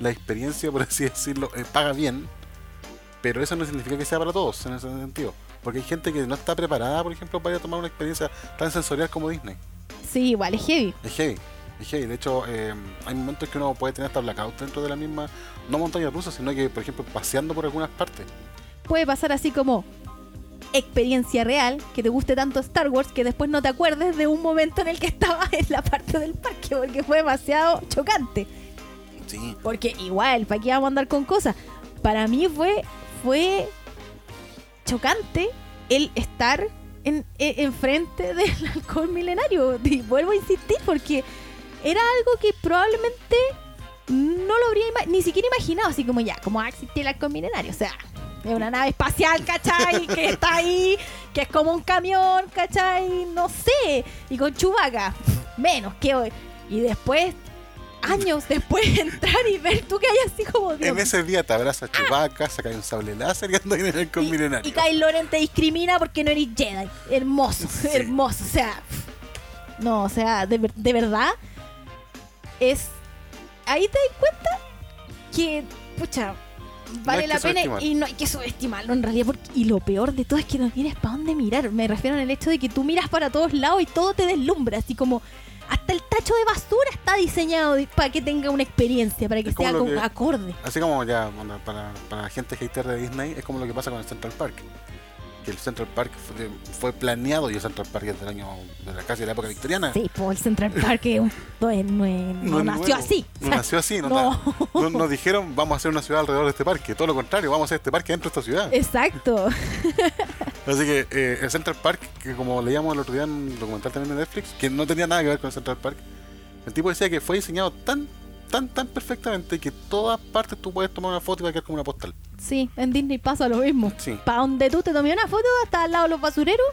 Speaker 2: la experiencia, por así decirlo, eh, paga bien, pero eso no significa que sea para todos en ese sentido. Porque hay gente que no está preparada, por ejemplo, para ir a tomar una experiencia tan sensorial como Disney.
Speaker 1: sí, igual es heavy.
Speaker 2: Es heavy, es heavy. De hecho, eh, hay momentos que uno puede tener hasta blackout dentro de la misma, no montaña rusa, sino que, por ejemplo, paseando por algunas partes.
Speaker 1: Puede pasar así como experiencia real, que te guste tanto Star Wars, que después no te acuerdes de un momento en el que estabas en la parte del parque, porque fue demasiado chocante.
Speaker 2: Sí.
Speaker 1: Porque igual, ¿para qué vamos a andar con cosas? Para mí fue, fue chocante el estar en, en- enfrente del alcohol milenario. Y vuelvo a insistir porque era algo que probablemente no lo habría ni siquiera imaginado, así como ya, como va a existir el alcohol milenario. O sea, es una nave espacial, ¿cachai? que está ahí, que es como un camión, ¿cachai? No sé. Y con chubaca, menos que hoy. Y después, años después, entrar y ver tú que hay así como Dios
Speaker 2: En ese día te abraza Chewbacca, saca un sable láser y anda en el con
Speaker 1: y, y Kylo Ren te discrimina porque no eres Jedi. Hermoso,
Speaker 2: Sí.
Speaker 1: hermoso. O sea, no, o sea, de, de verdad, es. Ahí te das cuenta que, pucha, vale la pena y no hay que subestimarlo en realidad. Porque, y lo peor de todo es que no tienes para dónde mirar. Me refiero al hecho de que tú miras para todos lados y todo te deslumbra. Así como. Hasta el tacho de basura está diseñado di- para que tenga una experiencia, para que
Speaker 2: Es
Speaker 1: sea
Speaker 2: que-
Speaker 1: acorde.
Speaker 2: Así como ya, para, para la gente hater de Disney, es como lo que pasa con el Central Park. Que el Central Park fue, fue planeado y el Central Park es del año, de la casi de la época victoriana.
Speaker 1: Sí, pues el Central Park no, es- no es- no nació
Speaker 2: nuevo.
Speaker 1: así.
Speaker 2: No nació así, no,
Speaker 1: No.
Speaker 2: no, nos dijeron vamos a hacer una ciudad alrededor de este parque. Todo lo contrario, vamos a hacer este parque dentro de esta ciudad.
Speaker 1: Exacto.
Speaker 2: Así que eh, el Central Park, que como leíamos el otro día en un documental también de Netflix, que no tenía nada que ver con el Central Park, el tipo decía que fue diseñado tan, tan, tan perfectamente que todas partes tú puedes tomar una foto y va a quedar como una postal.
Speaker 1: Sí, en Disney pasa lo mismo.
Speaker 2: Sí.
Speaker 1: Para donde tú te tomes una foto, hasta al lado de los basureros.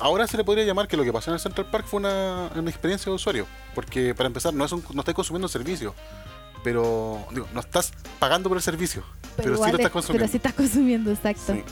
Speaker 2: Ahora se le podría llamar que lo que pasó en el Central Park fue una, una experiencia de usuario. Porque para empezar, no es un, no estás consumiendo servicio. Pero, digo, no estás pagando por el servicio. Pero, sí
Speaker 1: igual
Speaker 2: lo estás
Speaker 1: es-
Speaker 2: consumiendo.
Speaker 1: Pero sí estás consumiendo, exacto.
Speaker 2: Sí.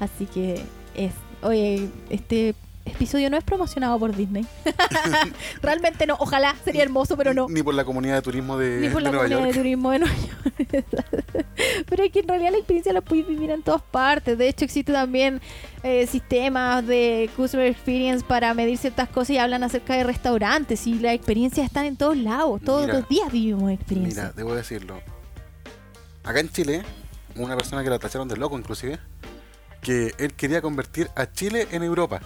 Speaker 1: Así que es. Oye, este episodio no es promocionado por Disney. Realmente no. Ojalá sería hermoso, pero no.
Speaker 2: Ni por la comunidad de turismo de,
Speaker 1: Ni por
Speaker 2: de
Speaker 1: la
Speaker 2: Nueva
Speaker 1: comunidad de turismo de Nueva York. Pero es que en realidad la experiencia la puedes vivir en todas partes. De hecho, existe también eh, sistemas de customer experience para medir ciertas cosas y hablan acerca de restaurantes. Y las experiencias están en todos lados. Todos
Speaker 2: Mira,
Speaker 1: los días vivimos experiencias.
Speaker 2: Mira, debo decirlo. Acá en Chile, una persona que la tacharon de loco inclusive, que él quería convertir a Chile en Europa.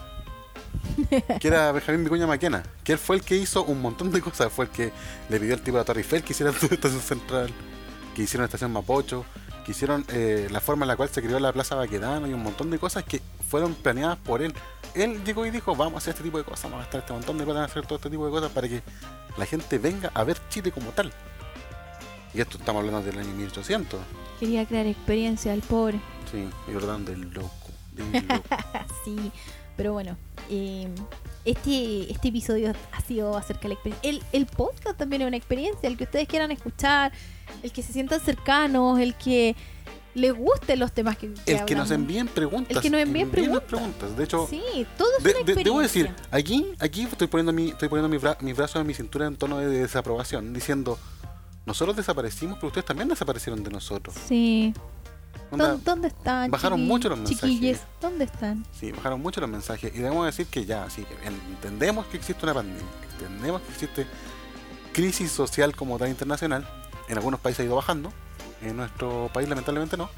Speaker 2: que era Benjamín Vicuña Maquena. Que él fue el que hizo un montón de cosas. Fue el que le pidió al tipo de la Torre Eiffel que hiciera su estación central. Que hicieron la estación Mapocho. Que hicieron eh, la forma en la cual se creó la Plaza Baquedano y un montón de cosas que fueron planeadas por él. Él llegó y dijo, vamos a hacer este tipo de cosas, vamos a gastar este montón de plata en hacer todo este tipo de cosas para que la gente venga a ver Chile como tal. Y esto estamos hablando del año 1800.
Speaker 1: Quería crear experiencia al pobre.
Speaker 2: Sí, y Jordán del loco. del loco.
Speaker 1: Sí, pero bueno, eh, este, este episodio ha sido acerca de la experiencia. El, el podcast también es una experiencia, el que ustedes quieran escuchar, el que se sientan cercanos, el que les gusten los temas que, que
Speaker 2: El que nos envíen preguntas.
Speaker 1: El que nos envíen
Speaker 2: envíenos
Speaker 1: preguntas.
Speaker 2: De hecho,
Speaker 1: Sí, todo es
Speaker 2: de-
Speaker 1: una
Speaker 2: de-
Speaker 1: experiencia.
Speaker 2: debo decir, aquí, aquí estoy poniendo mi, estoy poniendo mi, bra- mi brazo en mi cintura en tono de desaprobación, diciendo, nosotros desaparecimos, pero ustedes también desaparecieron de nosotros.
Speaker 1: Sí.
Speaker 2: Onda,
Speaker 1: ¿Dó- ¿Dónde están?
Speaker 2: bajaron mucho los mensajes.
Speaker 1: Chiquilles, ¿dónde están?
Speaker 2: Sí, bajaron mucho los mensajes y debemos decir que ya, sí, entendemos que existe una pandemia, entendemos que existe crisis social como tal internacional, en algunos países ha ido bajando, en nuestro país lamentablemente no,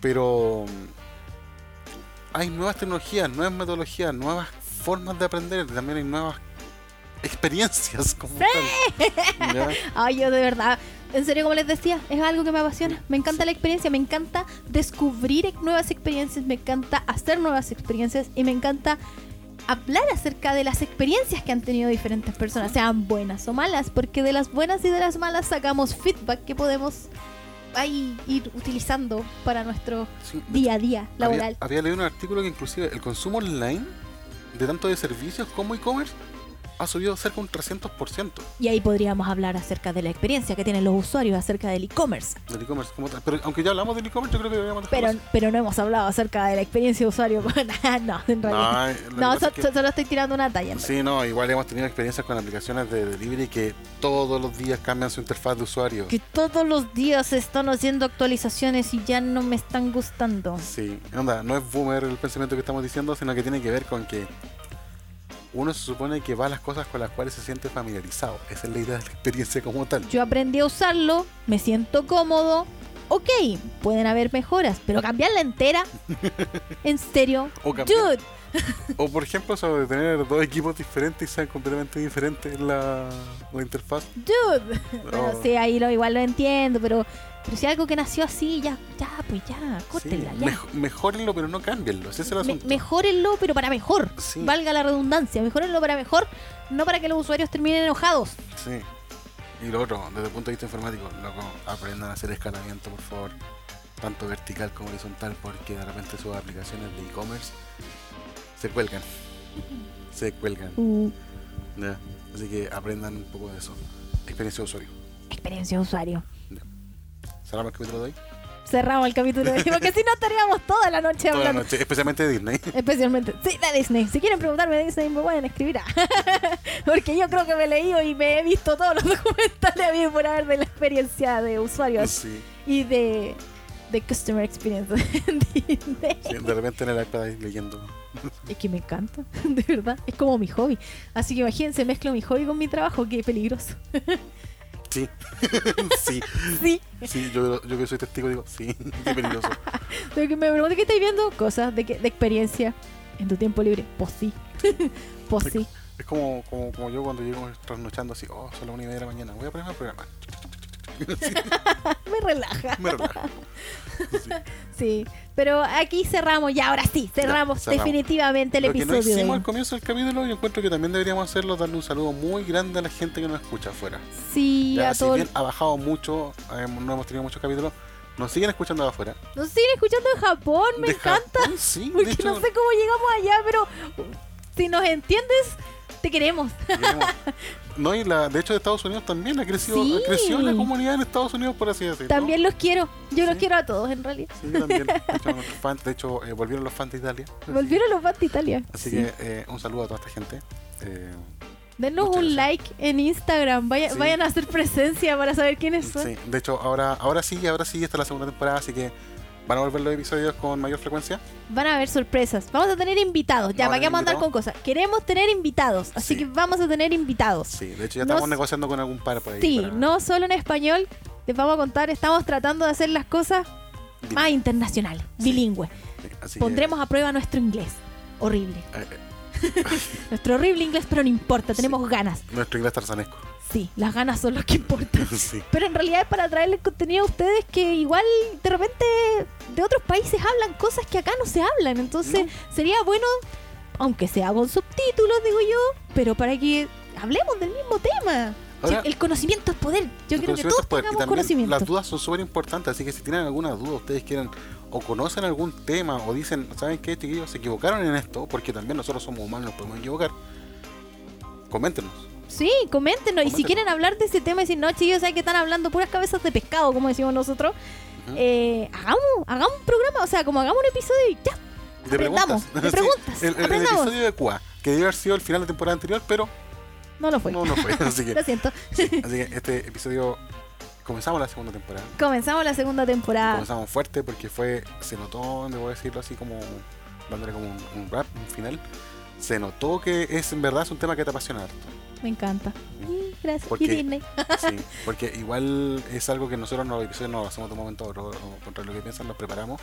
Speaker 2: pero mm, hay nuevas tecnologías, nuevas metodologías, nuevas formas de aprender, también hay nuevas experiencias como tal.
Speaker 1: Ay, yo de verdad, en serio, como les decía, es algo que me apasiona. Me encanta la experiencia, me encanta descubrir nuevas experiencias, me encanta hacer nuevas experiencias y me encanta hablar acerca de las experiencias que han tenido diferentes personas, sean buenas o malas, porque de las buenas y de las malas sacamos feedback que podemos ahí ir utilizando para nuestro
Speaker 2: Sí,
Speaker 1: día a día laboral.
Speaker 2: Había, había leído un artículo que inclusive el consumo online de tanto de servicios como e-commerce ha subido cerca de un 300%
Speaker 1: Y ahí podríamos hablar acerca de la experiencia que tienen los usuarios acerca del e-commerce.
Speaker 2: del e-commerce como tal. Pero aunque ya hablamos del e-commerce, yo creo que deberíamos
Speaker 1: Pero, pero no hemos hablado acerca de la experiencia de usuario. no, en realidad.
Speaker 2: No,
Speaker 1: No, so-
Speaker 2: es que-
Speaker 1: so- solo estoy tirando una talla.
Speaker 2: Sí, no, igual hemos tenido experiencias con aplicaciones de delivery que todos los días cambian su interfaz de usuario.
Speaker 1: Que todos los días se están haciendo actualizaciones y ya no me están gustando.
Speaker 2: Sí, onda, no es boomer el pensamiento que estamos diciendo, sino que tiene que ver con que uno se supone que va a las cosas con las cuales se siente familiarizado. Esa es la idea de la experiencia como tal.
Speaker 1: Yo aprendí a usarlo, me siento cómodo ok, pueden haber mejoras, pero cambiarla entera, en serio,
Speaker 2: O
Speaker 1: dude,
Speaker 2: O por ejemplo, de tener dos equipos diferentes y sean completamente diferentes en la, la interfaz.
Speaker 1: dude. Bueno,
Speaker 2: Oh.
Speaker 1: sí, ahí lo, igual lo entiendo, pero, pero si algo que nació así, ya, ya, pues ya,
Speaker 2: Sí,
Speaker 1: córtenla, ya.
Speaker 2: mej- mejórenlo, pero no cámbienlo. Ese es el
Speaker 1: Me-
Speaker 2: asunto.
Speaker 1: mejórenlo, pero para mejor.
Speaker 2: Sí.
Speaker 1: Valga la redundancia, mejórenlo para mejor, no para que los usuarios terminen enojados.
Speaker 2: Sí. Y lo otro, desde el punto de vista informático, loco, aprendan a hacer escalamiento, por favor. Tanto vertical como horizontal, porque de repente sus aplicaciones de e-commerce se cuelgan. Se cuelgan. Ya. Así que aprendan un poco de eso. Experiencia de usuario.
Speaker 1: experiencia de usuario.
Speaker 2: Cerramos el capítulo de hoy.
Speaker 1: Cerramos el capítulo de hoy, porque si no estaríamos toda la noche
Speaker 2: Toda la
Speaker 1: hablando.
Speaker 2: noche, especialmente de Disney.
Speaker 1: Especialmente, sí, de Disney. Si quieren preguntarme de Disney, me pueden escribir. Porque yo creo que me he leído y me he visto todos los documentales a mí por haber de la experiencia de usuarios
Speaker 2: Sí.
Speaker 1: y de, de Customer Experience en Disney.
Speaker 2: Sí, de repente en el iPad leyendo.
Speaker 1: Es que me encanta, de verdad. Es como mi hobby. Así que imagínense, mezclo mi hobby con mi trabajo, qué peligroso.
Speaker 2: Sí. sí.
Speaker 1: Sí.
Speaker 2: Sí, yo, yo que soy testigo digo, sí, qué peligroso.
Speaker 1: Que me pregunté qué estáis viendo, cosas de, que, de experiencia en tu tiempo libre. Pues sí. Pues sí.
Speaker 2: Es como, como, como yo cuando llego trasnochando así, oh, son las una y media de la mañana, voy a ponerme el programa.
Speaker 1: Me relaja.
Speaker 2: Me relajo. Sí.
Speaker 1: Sí, pero aquí cerramos ya, ahora sí, cerramos,
Speaker 2: cerramos.
Speaker 1: definitivamente el
Speaker 2: Lo que no
Speaker 1: episodio.
Speaker 2: hicimos al comienzo del capítulo, yo encuentro que también deberíamos hacerlo, darle un saludo muy grande a la gente que nos escucha afuera.
Speaker 1: Sí,
Speaker 2: Ya,
Speaker 1: a
Speaker 2: si
Speaker 1: todos.
Speaker 2: bien ha bajado mucho, eh, no hemos tenido muchos capítulos, nos siguen escuchando de afuera.
Speaker 1: Nos siguen escuchando en Japón, me
Speaker 2: De
Speaker 1: encanta.
Speaker 2: Japón, sí,
Speaker 1: Porque
Speaker 2: hecho,
Speaker 1: no sé cómo llegamos allá, pero si nos entiendes, te queremos.
Speaker 2: queremos- No, y la, de hecho de Estados Unidos también ha crecido,
Speaker 1: Sí.
Speaker 2: ha crecido la comunidad en Estados Unidos, por así decirlo.
Speaker 1: También los quiero. Yo los quiero a todos, en realidad.
Speaker 2: Sí, también. De hecho, fans, de hecho, eh, volvieron los fans de Italia.
Speaker 1: Volvieron los fans de Italia.
Speaker 2: Así
Speaker 1: Sí.
Speaker 2: que eh, un saludo a toda esta gente. Eh,
Speaker 1: Denos un
Speaker 2: gracias.
Speaker 1: like en Instagram. Vaya-
Speaker 2: Sí.
Speaker 1: Vayan a hacer presencia para saber quiénes son.
Speaker 2: sí, de hecho, ahora, ahora sí, ahora sí, esta es la segunda temporada, así que van a volver los episodios con mayor frecuencia.
Speaker 1: Van a haber sorpresas. Vamos a tener invitados. Ya, ¿para qué vamos a andar con cosas? Queremos tener invitados. Así
Speaker 2: Sí.
Speaker 1: que vamos a tener invitados.
Speaker 2: Sí, de hecho ya estamos negociando con algún par por ahí.
Speaker 1: Sí,
Speaker 2: para-
Speaker 1: no solo en español. Les vamos a contar, estamos tratando de hacer las cosas más internacionales,
Speaker 2: Sí. que,
Speaker 1: Pondremos a prueba nuestro inglés. Horrible.
Speaker 2: eh, eh,
Speaker 1: Nuestro horrible inglés, pero no importa, tenemos ganas.
Speaker 2: nuestro inglés tarzanesco.
Speaker 1: Sí, las ganas son lo que importan.
Speaker 2: sí.
Speaker 1: Pero en realidad es para traerle contenido a ustedes que igual de repente de otros países hablan cosas que acá no se hablan. Entonces sería bueno, aunque sea con subtítulos, digo yo, pero para que hablemos del mismo tema.
Speaker 2: Ahora-
Speaker 1: el conocimiento es poder. Yo creo que todos tengamos conocimiento.
Speaker 2: las dudas son súper importantes, así que si tienen alguna duda, ustedes quieren o conocen algún tema o dicen, ¿saben qué, chiquillos? Se equivocaron en esto, porque también nosotros somos humanos, nos podemos equivocar. Coméntenos.
Speaker 1: Sí, coméntenos. Y si quieren hablar de ese tema y decir, no, chicos, sé que están hablando puras cabezas de pescado, como decimos nosotros, eh, hagamos, hagamos un programa, o sea, como hagamos un episodio y ya.
Speaker 2: De
Speaker 1: Aprendamos,
Speaker 2: preguntas.
Speaker 1: de
Speaker 2: Sí,
Speaker 1: preguntas,
Speaker 2: el, el- episodio de Cuá, que debe haber sido el final de temporada anterior, pero
Speaker 1: No lo fue.
Speaker 2: no, no fue. Así que,
Speaker 1: Lo siento.
Speaker 2: así que este episodio comenzamos la segunda temporada.
Speaker 1: Comenzamos la segunda temporada.
Speaker 2: Comenzamos fuerte porque fue, se notó, debo decirlo así como, dándole como un, un rap, un final. Se notó que es en verdad es un tema que te apasiona harto.
Speaker 1: Me encanta. Mm, Gracias.
Speaker 2: ¿Por
Speaker 1: Y? Disney.
Speaker 2: Sí, porque igual es algo que nosotros en los episodios no lo hacemos de un momento a otro, o contra lo que piensan, los preparamos.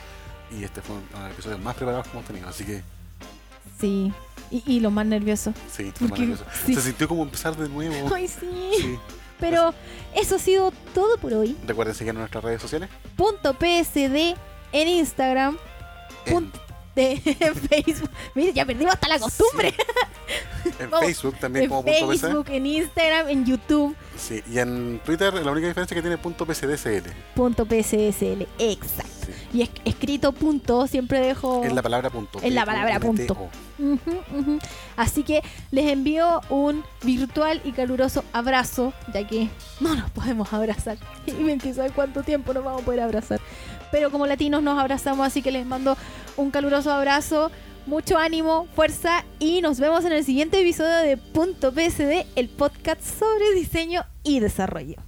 Speaker 2: Y este fue uno de los episodios más preparados que hemos tenido, así que
Speaker 1: Sí. Y, y lo más nervioso.
Speaker 2: sí,
Speaker 1: Porque-
Speaker 2: fue maravilloso.
Speaker 1: sí.
Speaker 2: Se sintió como empezar de nuevo.
Speaker 1: Ay, sí.
Speaker 2: Sí.
Speaker 1: Pero eso ha sido todo por hoy.
Speaker 2: Recuerden seguirnos en nuestras redes sociales.
Speaker 1: Punto PSD en Instagram.
Speaker 2: En,
Speaker 1: Punto de en Facebook. Mira, ya perdimos hasta la costumbre.
Speaker 2: en
Speaker 1: Vamos,
Speaker 2: Facebook también
Speaker 1: En
Speaker 2: como punto PC.
Speaker 1: Facebook, en Instagram, en YouTube.
Speaker 2: Sí, y en Twitter la única diferencia es que tiene punto PCDSL.
Speaker 1: Punto PSSL. Exacto.
Speaker 2: Sí.
Speaker 1: Y es, escrito punto, siempre dejo.
Speaker 2: Es la palabra punto.
Speaker 1: Es la palabra punto. Así que les envío un virtual y caluroso abrazo, ya que no nos podemos abrazar. Y que sabe cuánto tiempo nos vamos a poder abrazar. Pero como latinos nos abrazamos, así que les mando un caluroso abrazo, mucho ánimo, fuerza y nos vemos en el siguiente episodio de Punto PSD, el podcast sobre diseño y desarrollo.